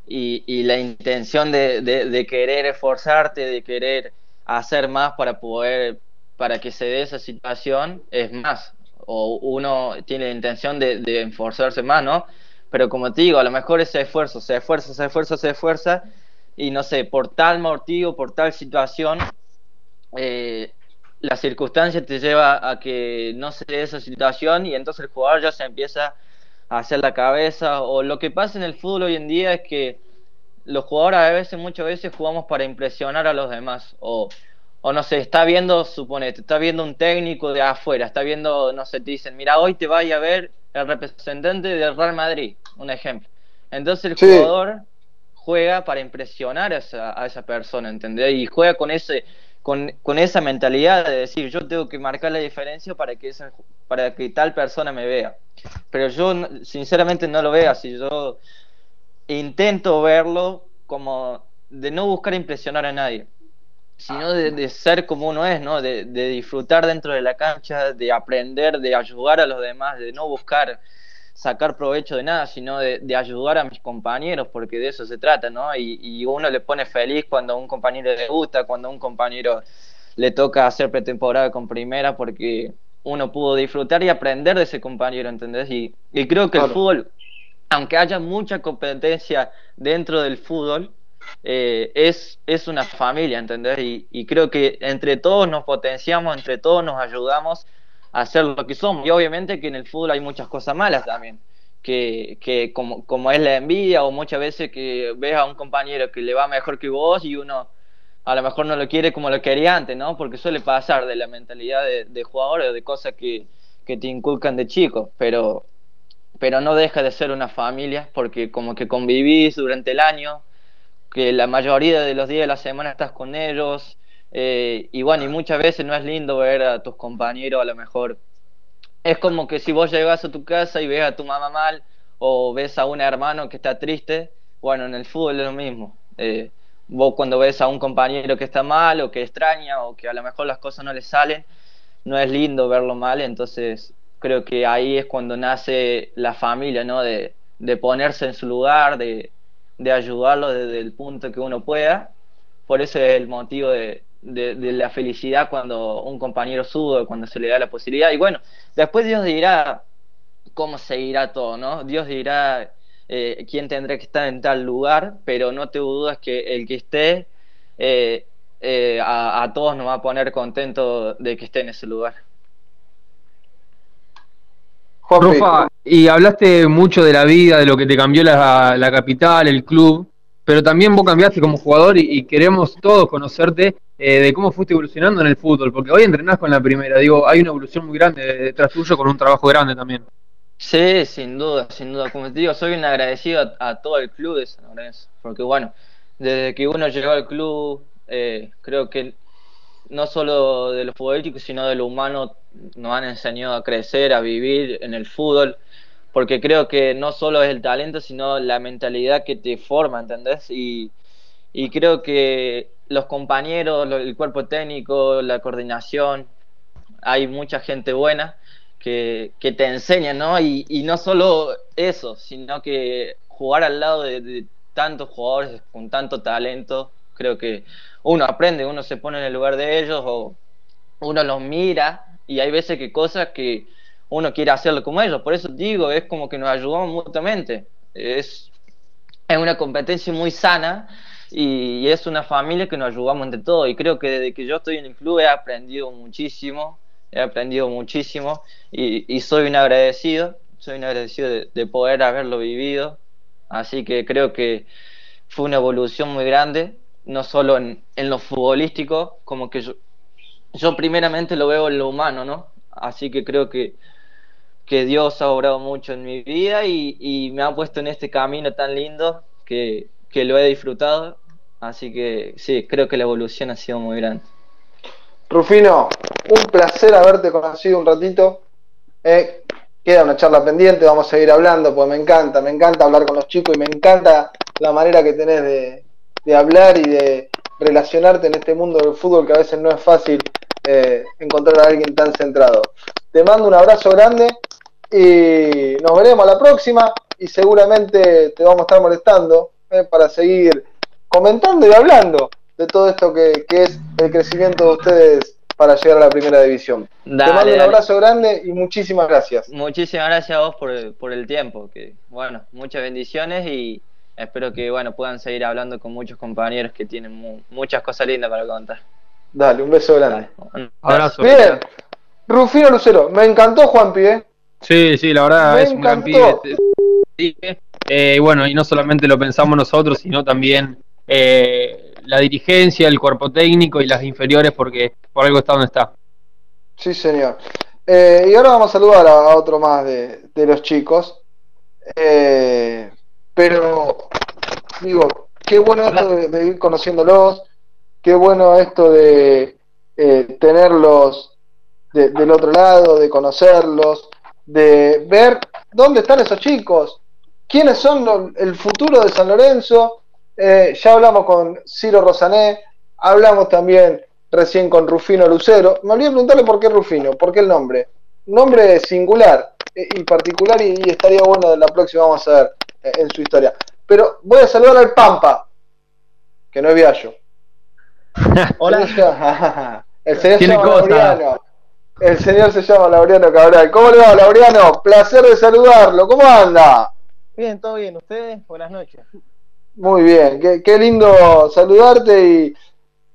y, la intención de querer esforzarte, de querer hacer más para poder, para que se dé esa situación, es más. O uno tiene la intención de, de esforzarse más, ¿no? Pero como te digo, a lo mejor ese esfuerzo, se esfuerza, se esfuerza, se esfuerza, y no sé, por tal motivo, por tal situación, eh, la circunstancia te lleva a que no se dé esa situación y entonces el jugador ya se empieza a hacer la cabeza o lo que pasa en el fútbol hoy en día es que los jugadores a veces, muchas veces jugamos para impresionar a los demás o, o no sé, está viendo, suponete, está viendo un técnico de afuera, está viendo, no sé, te dicen, mira, hoy te vaya a ver el representante del Real Madrid, un ejemplo. Entonces el Sí. jugador juega para impresionar a esa, a esa persona, ¿entendés? Y juega con ese con, con esa mentalidad de decir, yo tengo que marcar la diferencia para que esa, para que tal persona me vea. Pero yo sinceramente no lo veo así, yo intento verlo como de no buscar impresionar a nadie, sino de, de ser como uno es, ¿no? De, de disfrutar dentro de la cancha, de aprender, de ayudar a los demás, de no buscar sacar provecho de nada, sino de, de ayudar a mis compañeros, porque de eso se trata, ¿no? Y, y uno le pone feliz cuando a un compañero le gusta, cuando a un compañero le toca hacer pretemporada con primera, porque uno pudo disfrutar y aprender de ese compañero, ¿entendés? Y, y creo que el fútbol aunque haya mucha competencia dentro del fútbol, eh, es, es una familia, ¿entendés? Y, y creo que entre todos nos potenciamos, entre todos nos ayudamos a ser lo que somos. Y obviamente que en el fútbol hay muchas cosas malas también, que, que como, como es la envidia o muchas veces que ves a un compañero que le va mejor que vos y uno a lo mejor no lo quiere como lo quería antes, ¿no? Porque suele pasar de la mentalidad de, de jugadores o de cosas que, que te inculcan de chico, pero, pero no deja de ser una familia porque como que convivís durante el año, que la mayoría de los días de la semana estás con ellos, eh, y bueno, y muchas veces no es lindo ver a tus compañeros a lo mejor. Es como que si vos llegas a tu casa y ves a tu mamá mal o ves a un hermano que está triste, bueno, en el fútbol es lo mismo. Eh, vos cuando ves a un compañero que está mal o que extraña o que a lo mejor las cosas no le salen, no es lindo verlo mal, entonces creo que ahí es cuando nace la familia, ¿no? De, ponerse en su lugar, de, de ayudarlo desde el punto que uno pueda. Por eso es el motivo de, de, de la felicidad cuando un compañero sube, cuando se le da la posibilidad. Y bueno, después Dios dirá cómo seguirá todo, ¿no? Dios dirá eh, quién tendrá que estar en tal lugar, pero no te dudas que el que esté, eh, eh, a, a, todos nos va a poner contento de que esté en ese lugar. Rafa, y hablaste mucho de la vida, de lo que te cambió la, la capital, el club, pero también vos cambiaste como jugador y, y queremos todos conocerte eh, de cómo fuiste evolucionando en el fútbol, porque hoy entrenás con la primera, digo, hay una evolución muy grande detrás tuyo con un trabajo grande también. Sí, sin duda, sin duda. Como te digo, soy un agradecido a, a todo el club de San Lorenzo, porque bueno, desde que uno llegó al club, eh, creo que no solo de lo futbolístico, sino de lo humano, nos han enseñado a crecer, a vivir en el fútbol, porque creo que no solo es el talento, sino la mentalidad que te forma, ¿entendés? Y, y creo que los compañeros, el cuerpo técnico, la coordinación, hay mucha gente buena que, que te enseña, ¿no? Y, y, no solo eso, sino que jugar al lado de, tantos jugadores con tanto talento, creo que uno aprende, uno se pone en el lugar de ellos o uno los mira y hay veces que cosas que uno quiere hacerlo como ellos. Por eso digo, es como que nos ayudamos mutuamente. Es, es una competencia muy sana y es una familia que nos ayudamos entre todos. Y creo que desde que yo estoy en el club he aprendido muchísimo, he aprendido muchísimo y, soy un agradecido, soy un agradecido de, de poder haberlo vivido. Así que creo que fue una evolución muy grande no solo en, en, lo futbolístico, como que yo, yo primeramente lo veo en lo humano, ¿no? Así que creo que, que Dios ha obrado mucho en mi vida y, y me ha puesto en este camino tan lindo que, que, lo he disfrutado. Así que sí, creo que la evolución ha sido muy grande. Rufino, un placer haberte conocido un ratito. Eh, queda una charla pendiente, vamos a seguir hablando, pues me encanta, me encanta hablar con los chicos y me encanta la manera que tenés de, de hablar y de relacionarte en este mundo del fútbol que a veces no es fácil eh, encontrar a alguien tan centrado. Te mando un abrazo grande y nos veremos la próxima y seguramente te vamos a estar molestando para seguir comentando y hablando de todo esto que, que, es el crecimiento de ustedes para llegar a la primera división. Dale, te mando un abrazo dale. grande y muchísimas gracias. Muchísimas gracias a vos por, por el tiempo, que bueno, muchas bendiciones y espero que bueno puedan seguir hablando con muchos compañeros que tienen mu muchas cosas lindas para contar. Dale, un beso grande. Un abrazo. Bien, Rufino Lucero, me encantó Juanpi, ¿eh? Sí, sí, la verdad me es encantó. un gran pibe. Eh, bueno, y no solamente lo pensamos nosotros, sino también eh, la dirigencia, el cuerpo técnico y las inferiores, porque por algo está donde está. Sí, señor. Eh, y ahora vamos a saludar a, otro más de, los chicos. Eh, pero digo, qué bueno esto de, de, ir conociéndolos, qué bueno esto de eh, tenerlos de, del otro lado, de conocerlos, de ver dónde están esos chicos, quiénes son el futuro de San Lorenzo. Eh, ya hablamos con Ciro Rosané, hablamos también recién con Rufino Lucero. Me olvidé preguntarle por qué Rufino, por qué el nombre. Nombre singular eh, y particular y, y estaría bueno de la próxima vamos a ver en su historia. Pero voy a saludar al Pampa, que no es Viallo. Hola. El señor se llama Laureano. El señor se llama Laureano Cabral. ¿Cómo le va, Laureano? Placer de saludarlo. ¿Cómo anda? Bien, todo bien. ¿Ustedes? Buenas noches. Muy bien, qué, qué lindo saludarte y,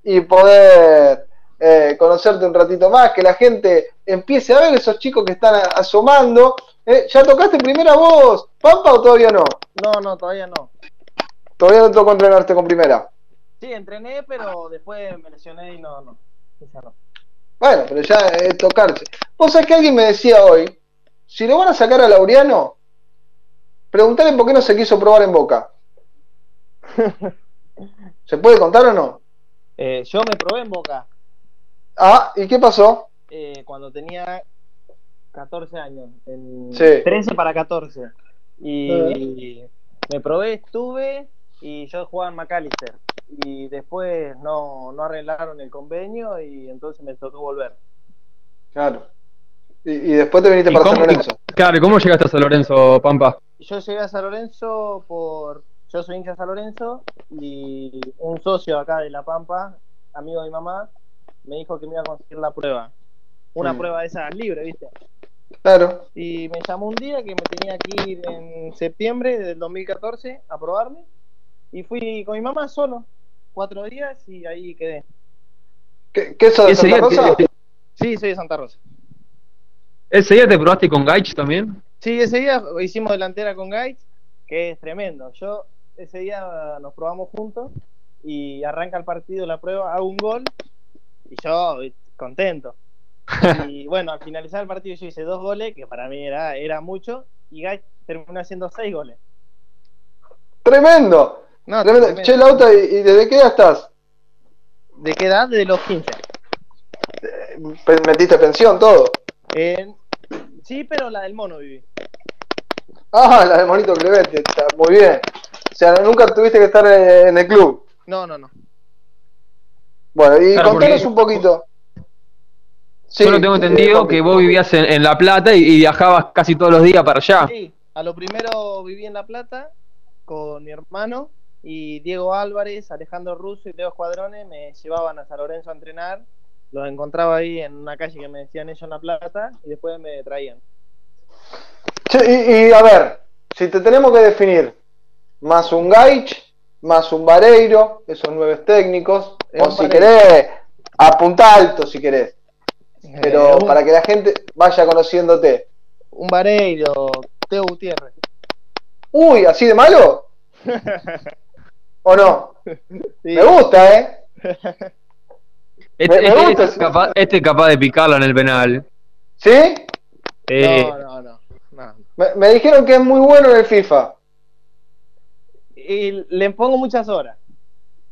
y poder eh, conocerte un ratito más, que la gente empiece a ver esos chicos que están asomando. Eh, ¿Ya tocaste primera voz, Pampa, o todavía no? No, no, todavía no. Todavía no tocó entrenarte con primera. Sí, entrené, pero después me lesioné y no, no. No. Bueno, pero ya es tocarse. Vos sabés que alguien me decía hoy, si lo van a sacar a Laureano, preguntale por qué no se quiso probar en Boca. ¿Se puede contar o no? Eh, yo me probé en Boca Ah, ¿y qué pasó? eh, cuando tenía 14 años. En Sí. 13 para 14. Y me probé, estuve y yo jugaba en McAllister. Y después no, no arreglaron el convenio y entonces me tocó volver. Claro. Y, y después te viniste ¿Y para cómo- San Lorenzo. Claro, ¿y ¿cómo llegaste a San Lorenzo, Pampa? Yo llegué a San Lorenzo por. Yo soy hincha de San Lorenzo y un socio acá de La Pampa, amigo de mi mamá, me dijo que me iba a conseguir la prueba. Una Mm. prueba de esas libre, ¿viste? Claro. Y me llamó un día que me tenía que ir en septiembre del 2014 a probarme. Y fui con mi mamá solo, cuatro días y ahí quedé. ¿Qué, qué sos de Santa Rosa? Sí, soy de Santa Rosa. ¿Ese día te probaste con Gaich también? Sí, ese día hicimos delantera con Gaich, que es tremendo. Yo ese día nos probamos juntos y arranca el partido, la prueba, hago un gol y yo eh, contento. Y bueno, al finalizar el partido yo hice dos goles, que para mí era, era mucho, y Gaich terminó haciendo seis goles. Tremendo. No, Tremendo. tremendo. Che, Lauta, ¿y, y desde qué edad estás? ¿De qué edad? De los 15. Pe- ¿Metiste pensión, todo? En- Sí, pero la del mono viví. Ah, la de Monito Clemente, está muy bien. O sea, nunca tuviste que estar eh, en el club. No, no, no. Bueno, y Claro, contanos porque- un poquito. Sí, Yo lo tengo entendido que vos vivías en, en La Plata y, y viajabas casi todos los días para allá. Sí, a lo primero viví en La Plata con mi hermano y Diego Álvarez, Alejandro Russo y Leo Escuadrones me llevaban a San Lorenzo a entrenar. Los encontraba ahí en una calle que me decían ellos en La Plata y después me traían. Y, y, a ver, si te tenemos que definir, más un Gaich, más un Vareiro, esos nueve técnicos, o un si querés, apunta alto si querés, pero Eh, un- para que la gente vaya conociéndote. Un Vareiro, Teo Gutiérrez. Uy, ¿así de malo? ¿O no? Me gusta, ¿eh? Este, Me- me este- este es capaz, este es capaz de picarla en el penal. ¿Sí? Eh, No, no, no. Me, me dijeron que es muy bueno en el FIFA. Y le pongo muchas horas.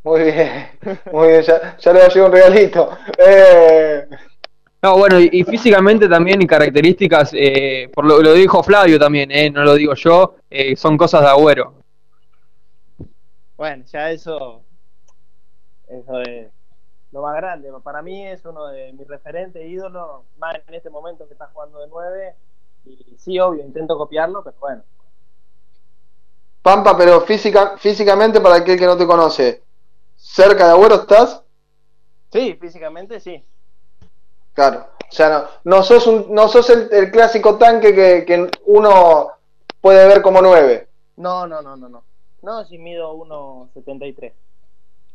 Muy bien, muy bien, ya, ya le va a llegar un regalito. Eh, No, bueno, y, y físicamente también y características, eh, por lo, lo dijo Flavio también, eh, no lo digo yo, eh, son cosas de agüero. Bueno, ya eso, eso es lo más grande. Para mí es uno de mis referentes, ídolos, más en este momento que está jugando de nueve. Y sí, obvio, intento copiarlo, pero bueno. Pampa, pero física, físicamente, para aquel que no te conoce, ¿cerca de Agüero estás? Sí, físicamente sí. Claro. O sea, no, no sos, un, no sos el, el clásico tanque que, que uno puede ver como nueve. No, no, no, no, no. No, si mido 1.73.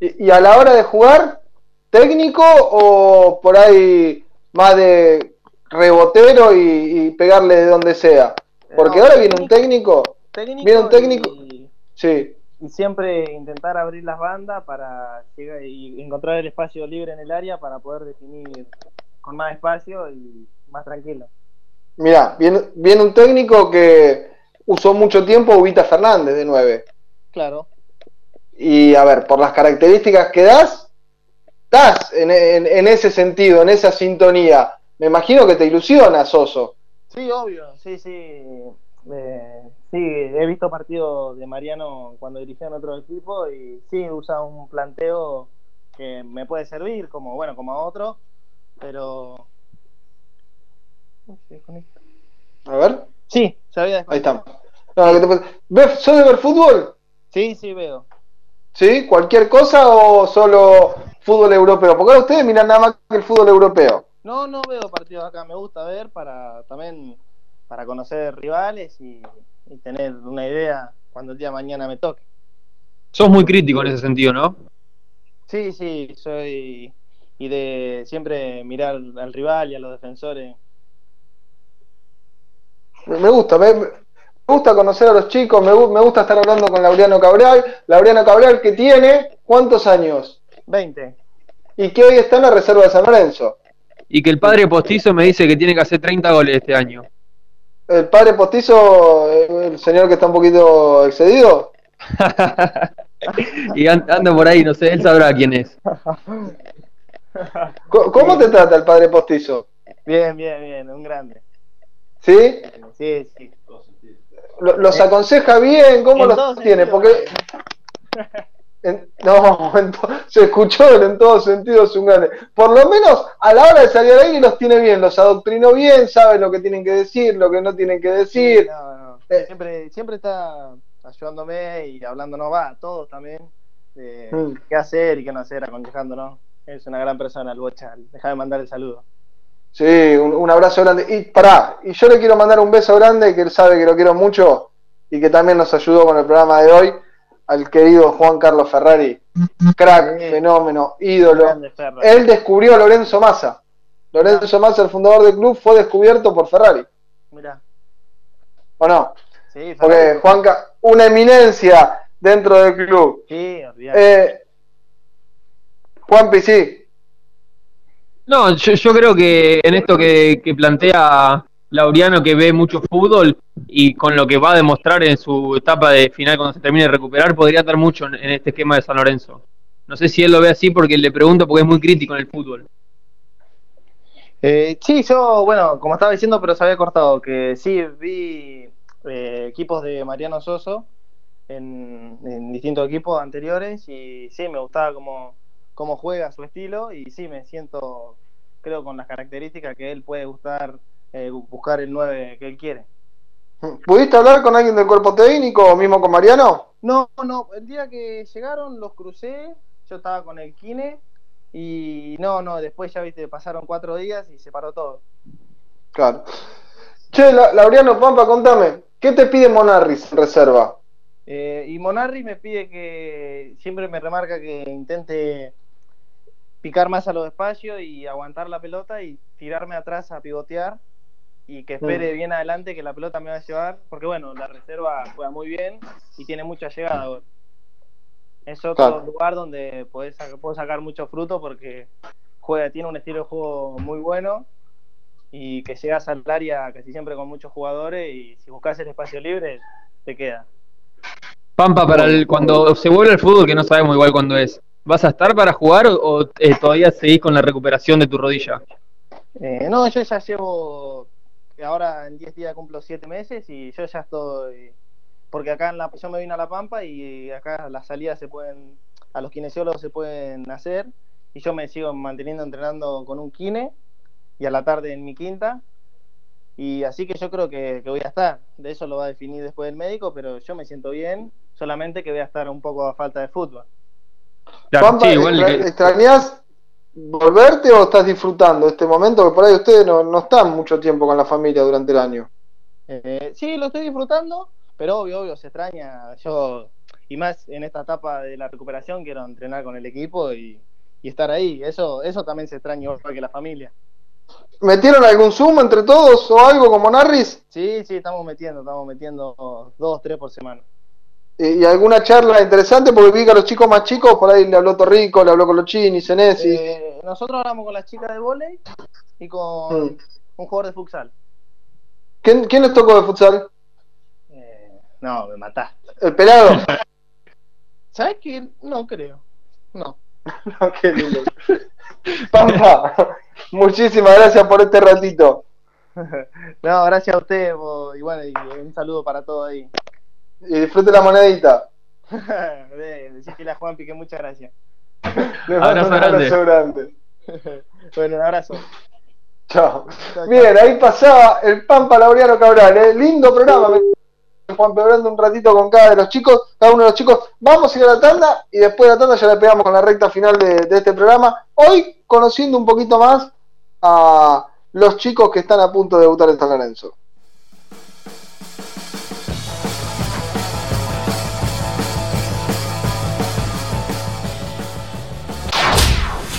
Y, y a la hora de jugar, técnico o por ahí más de rebotero y, y pegarle de donde sea. Porque No, ahora viene un técnico, Técnico viene un técnico, y, sí, y siempre intentar abrir las bandas para llegar y encontrar el espacio libre en el área para poder definir con más espacio y más tranquilo. Mira, viene, viene un técnico que usó mucho tiempo Ubita Fernández de 9. Claro. Y a ver, por las características que das, estás en, en- en ese sentido, en esa sintonía. Me imagino que te ilusiona, Soso. Sí, obvio, sí, sí. Eh, sí, he visto partidos de Mariano cuando dirigía en otro equipo y sí, usa un planteo que me puede servir, como bueno, como a otro, pero... A ver, Sí, se había ahí estamos. No, que te pasa- ¿Ves- ¿Sos de ver fútbol? Sí, sí, veo. ¿Sí? ¿Cualquier cosa o solo fútbol europeo? Porque ahora ustedes miran nada más que el fútbol europeo. No, no veo partidos acá, me gusta ver para también para conocer rivales y, y tener una idea cuando el día de mañana me toque. Sos muy crítico en ese sentido, ¿no? Sí, sí, soy y de siempre mirar al rival y a los defensores. Me gusta, me, me gusta conocer a los chicos, me, me gusta estar hablando con Laureano Cabral. Laureano Cabral que tiene, ¿cuántos años? 20. Y que hoy está en la reserva de San Lorenzo. Y que el padre postizo me dice que tiene que hacer 30 goles este año. El padre postizo, eh, el señor que está un poquito excedido. Y an- anda por ahí, no sé, él sabrá quién es. ¿Cómo te trata el padre postizo? Bien, bien, bien, un grande. ¿Sí? Sí, sí. Lo- ¿Los aconseja bien? ¿Cómo los tiene? Porque. en- no, en to- se escuchó en todos sentidos es un grande. Por lo menos a la hora de salir al aire los tiene bien, los adoctrinó bien, saben lo que tienen que decir, lo que no tienen que decir. No, no. Eh. Siempre, siempre está ayudándome y hablándonos, va, a todos también, de Mm. qué hacer y qué no hacer, aconsejándonos. Es una gran persona el Bocha. Deja de mandar el saludo. Sí, un, un abrazo grande. Y pará, y yo le quiero mandar un beso grande, que él sabe que lo quiero mucho y que también nos ayudó con el programa de hoy, al querido Juan Carlos Ferrari. Crack, fenómeno, ídolo. Él descubrió a Lorenzo Massa. Lorenzo Massa, el fundador del club, fue descubierto por Ferrari. Mirá. ¿O no? Sí, Porque Ferrari. Juanca, una eminencia dentro del club. Sí. Eh, Juanpi, sí. No, yo, yo creo que en esto que, que plantea Laureano, que ve mucho fútbol y con lo que va a demostrar en su etapa de final cuando se termine de recuperar, podría dar mucho en, este esquema de San Lorenzo. No sé si él lo ve así porque le pregunto porque es muy crítico en el fútbol. Eh, sí, yo, bueno, como estaba diciendo, pero se había cortado, que sí, vi eh, equipos de Mariano Soso en, en distintos equipos anteriores y sí, me gustaba cómo, cómo juega su estilo y sí, me siento, creo, con las características que él puede gustar, eh, buscar el 9 que él quiere. ¿Pudiste hablar con alguien del cuerpo técnico o mismo con Mariano? No, no, el día que llegaron los crucé, yo estaba con el Kine y no, no, después ya viste, pasaron cuatro días y se paró todo. Claro. Che, La- Laureano Pampa, contame, ¿qué te pide Monarris en reserva? Eh, y Monarri me pide que siempre me remarca que intente picar más a los espacios y aguantar la pelota y tirarme atrás a pivotear y que espere bien adelante que la pelota me va a llevar, porque bueno, la reserva juega muy bien y tiene mucha llegada. Es otro Claro. lugar donde podés puedo sacar mucho fruto porque juega, tiene un estilo de juego muy bueno y que llegas al área casi siempre con muchos jugadores y si buscas el espacio libre te queda. Pampa, para el, cuando se vuelve al fútbol, que no sabemos igual cuándo es, ¿vas a estar para jugar o, o, eh, todavía seguís con la recuperación de tu rodilla? Eh, no, yo ya llevo, ahora en 10 días cumplo 7 meses y yo ya estoy, porque acá en la, yo me vine a La Pampa y acá las salidas se pueden, a los kinesiólogos se pueden hacer y yo me sigo manteniendo entrenando con un kine y a la tarde en mi quinta y así que yo creo que, que voy a estar, de eso lo va a definir después el médico, pero yo me siento bien, solamente que voy a estar un poco a falta de fútbol. Pampa, sí, igual extra- que- ¿extrañás volverte o estás disfrutando este momento? Que por ahí ustedes no, no están mucho tiempo con la familia durante el año. Eh, sí, lo estoy disfrutando, pero obvio, obvio, se extraña. Yo, y más en esta etapa de la recuperación, quiero entrenar con el equipo y, y estar ahí. Eso, eso también se extraña igual que la familia. ¿Metieron algún Zoom entre todos o algo como Narris? Sí, sí, estamos metiendo, estamos metiendo dos, tres por semana. ¿Y, y alguna charla interesante? Porque vi que a los chicos más chicos, por ahí le habló Torrico, le habló Colochini, Senesi. Eh, nosotros hablamos con las chicas de volei y con Mm. un jugador de futsal. ¿Quién, ¿Quién les tocó de futsal? No, me mataste. ¿El pelado? ¿Sabes qué? No creo. No. no, qué lindo. Pampa, muchísimas gracias por este ratito. no, gracias a usted po, y bueno, y un saludo para todos ahí. Y disfrute la monedita. De- Decirle a Juanpi que muchas gracias. Les mando un abrazo grande. bueno, un abrazo. Chao. Bien, ahí pasaba el Pampa Laureano Cabral, ¿eh? lindo programa. Me- Juan hablando un ratito con cada de los chicos, cada uno de los chicos. Vamos a ir a la tanda y después de la tanda ya le pegamos con la recta final de, de este programa. Hoy conociendo un poquito más a los chicos que están a punto de debutar en San Lorenzo.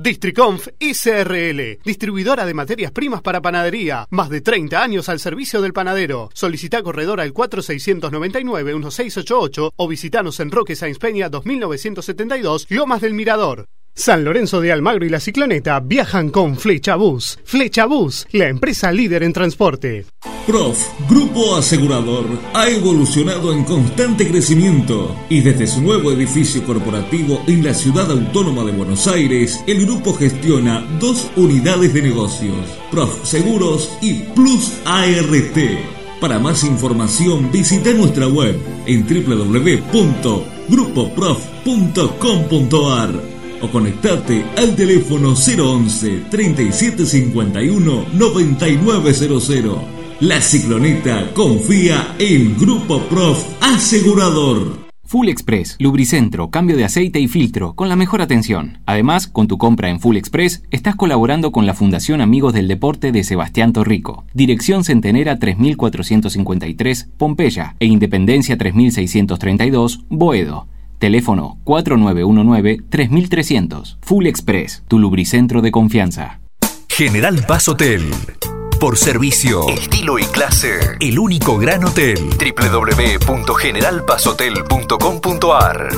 Districonf ICRL, distribuidora de materias primas para panadería. Más de 30 años al servicio del panadero. Solicita corredor al 4699-1688 o visitanos en Roque Sáenz Peña 2972, Lomas del Mirador. San Lorenzo de Almagro y la Cicloneta viajan con Flecha Bus. Flecha Bus, la empresa líder en transporte. Prof, Grupo Asegurador, ha evolucionado en constante crecimiento y desde su nuevo edificio corporativo en la ciudad autónoma de Buenos Aires, el grupo gestiona dos unidades de negocios, Prof Seguros y Plus ART. Para más información visita nuestra web en www.grupoprof.com.ar o conectate al teléfono 011 3751 9900. La cicloneta confía en Grupo Prof Asegurador. Full Express, lubricentro, cambio de aceite y filtro, con la mejor atención. Además, con tu compra en Full Express, estás colaborando con la Fundación Amigos del Deporte de Sebastián Torrico. Dirección Centenera 3453, Pompeya, e Independencia 3632, Boedo. Teléfono 4919-3300. Full Express, tu lubricentro de confianza. General Paz Hotel. Por servicio, estilo y clase, el único gran hotel. www.generalpazhotel.com.ar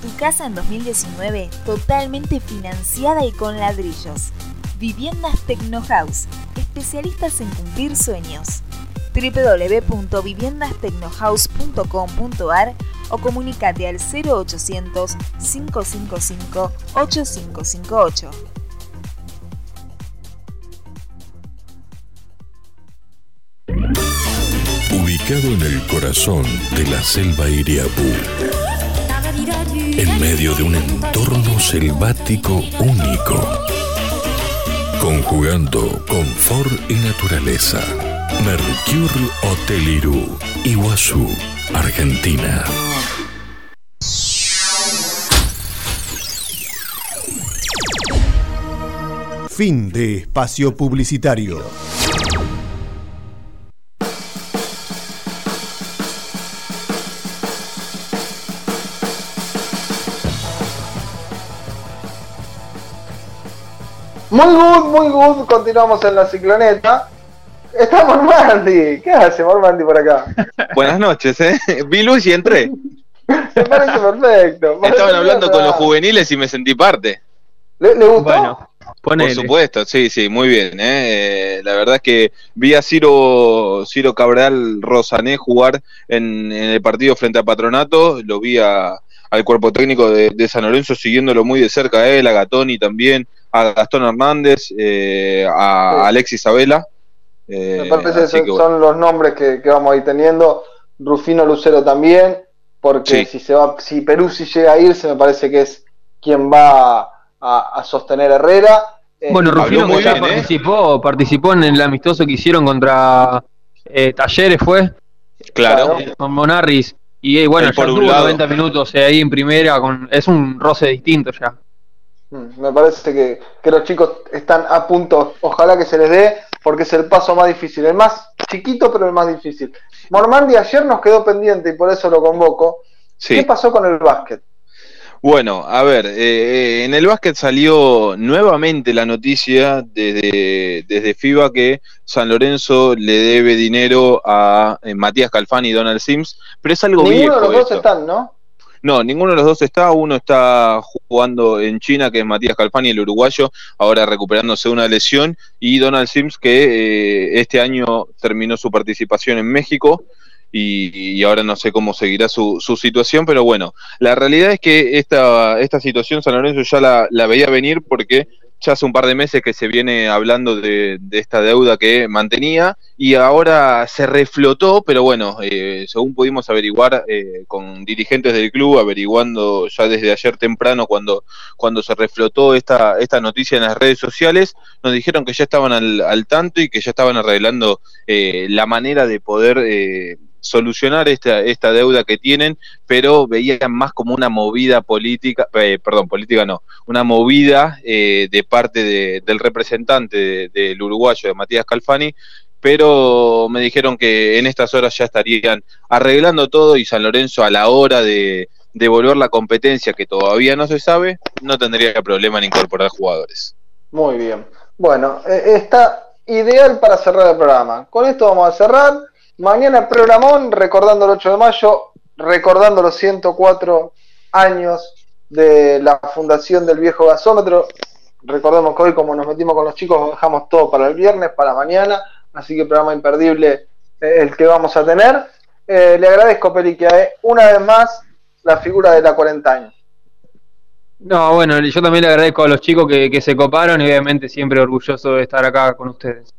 Tu casa en 2019 totalmente financiada y con ladrillos. Viviendas Tecnohouse, especialistas en cumplir sueños www.viviendastecnohouse.com.ar o comunicate al 0800 555 8558. Ubicado en el corazón de la selva Iriapú, en medio de un entorno selvático único, conjugando confort y naturaleza. Mercure Hotel Irú, Iguazú, Argentina. Fin de espacio publicitario. Muy good, muy good. Continuamos en la cicloneta. Está Mormandi. ¿Qué hace Mormandi por acá? Buenas noches, ¿eh? Vi luz y entré. Me parece perfecto. Estaban hablando con los juveniles y me sentí parte. ¿Le, le gustó? Bueno, ponele. Por supuesto, sí, sí, muy bien. ¿eh? Eh, la verdad es que vi a Ciro, Ciro Cabral Rosané jugar en, en el partido frente a Patronato, lo vi a- al cuerpo técnico de, de San Lorenzo siguiéndolo muy de cerca a él, a Gatoni también, a Gastón Hernández, eh, a Alexis Abela. Eh, Me parece que son, que bueno. son los nombres que, que vamos a ir teniendo. Rufino Lucero también, porque Sí. si se va, si Peruzzi llega a irse, me parece que es quien va a, a sostener a Herrera. Eh, Bueno, Rufino que ya bien, ¿eh? participó, participó en el amistoso que hicieron contra eh, Talleres, fue, Claro. con Monarris. Y eh, bueno, Él ya tuvo lado. 90 minutos eh, ahí en primera, con es un roce distinto ya. Mm, Me parece que, que los chicos están a punto, ojalá que se les dé, porque es el paso más difícil, el más chiquito pero el más difícil. Mormandi ayer nos quedó pendiente y por eso lo convoco. Sí. ¿Qué pasó con el básquet? Bueno, a ver, eh, eh, en el básquet salió nuevamente la noticia desde, desde FIBA que San Lorenzo le debe dinero a eh, Matías Calfani y Donald Sims, pero es algo Ninguno viejo. de los dos esto. están, ¿no? No, ninguno de los dos está. Uno está jugando en China, que es Matías Calfani, el uruguayo, ahora recuperándose una lesión, y Donald Sims, que eh, este año terminó su participación en México. Y, ahora no sé cómo seguirá su, su situación, pero bueno, la realidad es que esta, esta situación San Lorenzo ya la veía venir porque ya hace un par de meses que se viene hablando de, de esta deuda que mantenía y ahora se reflotó, pero bueno, eh, según pudimos averiguar eh, con dirigentes del club, averiguando ya desde ayer temprano cuando, cuando se reflotó esta, esta noticia en las redes sociales, nos dijeron que ya estaban al, al tanto y que ya estaban arreglando eh, la manera de poder eh, solucionar esta, esta deuda que tienen, pero veían más como una movida política, eh, perdón, política no, una movida eh, de parte de- del representante de- del uruguayo, de Matías Calfani, pero me dijeron que en estas horas ya estarían arreglando todo y San Lorenzo a la hora de devolver la competencia que todavía no se sabe, no tendría problema en incorporar jugadores. Muy bien. Bueno, eh, está ideal para cerrar el programa. Con esto vamos a cerrar. Mañana programón, recordando el 8 de mayo, recordando los 104 años de la fundación del viejo gasómetro. Recordemos que hoy, como nos metimos con los chicos, dejamos todo para el viernes, para mañana. Así que programa imperdible eh, el que vamos a tener. Eh, le agradezco, Periquia, eh, una vez más la figura de la 40 años. No, bueno, yo también le agradezco a los chicos que, que se coparon y obviamente siempre orgulloso de estar acá con ustedes.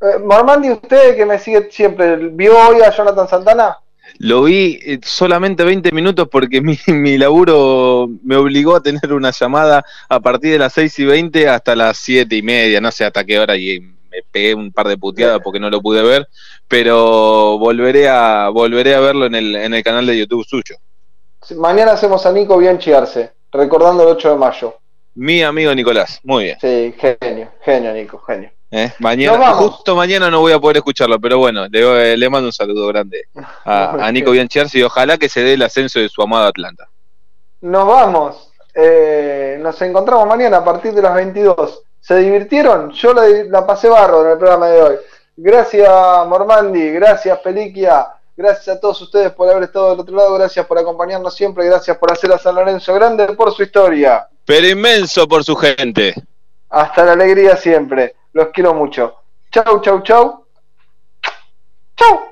Eh, Mormandi, usted que me sigue siempre, ¿vio hoy a Jonathan Santana? Lo vi eh, solamente 20 minutos porque mi, mi laburo me obligó a tener una llamada a partir de las 6 y 20 hasta las 7 y media, no sé hasta qué hora, y me pegué un par de puteadas porque no lo pude ver, pero volveré a volveré a verlo en el, en el canal de YouTube suyo. Mañana hacemos a Nico bien chiarse, recordando el 8 de mayo. Mi amigo Nicolás, muy bien. Sí, genio, genio, Nico, genio. ¿Eh? Mañana, justo mañana no voy a poder escucharlo, pero bueno, le, le mando un saludo grande a, a Nico Bianchersi y ojalá que se dé el ascenso de su amado Atlanta. Nos vamos. Eh, nos encontramos mañana a partir de las 22. ¿Se divirtieron? Yo la, la pasé barro en el programa de hoy. Gracias, Mormandi. Gracias, Peliquia. Gracias a todos ustedes por haber estado del otro lado. Gracias por acompañarnos siempre. Gracias por hacer a San Lorenzo grande por su historia. Pero inmenso por su gente. Hasta la alegría siempre. Los quiero mucho. Chau, chau, chau. Chau.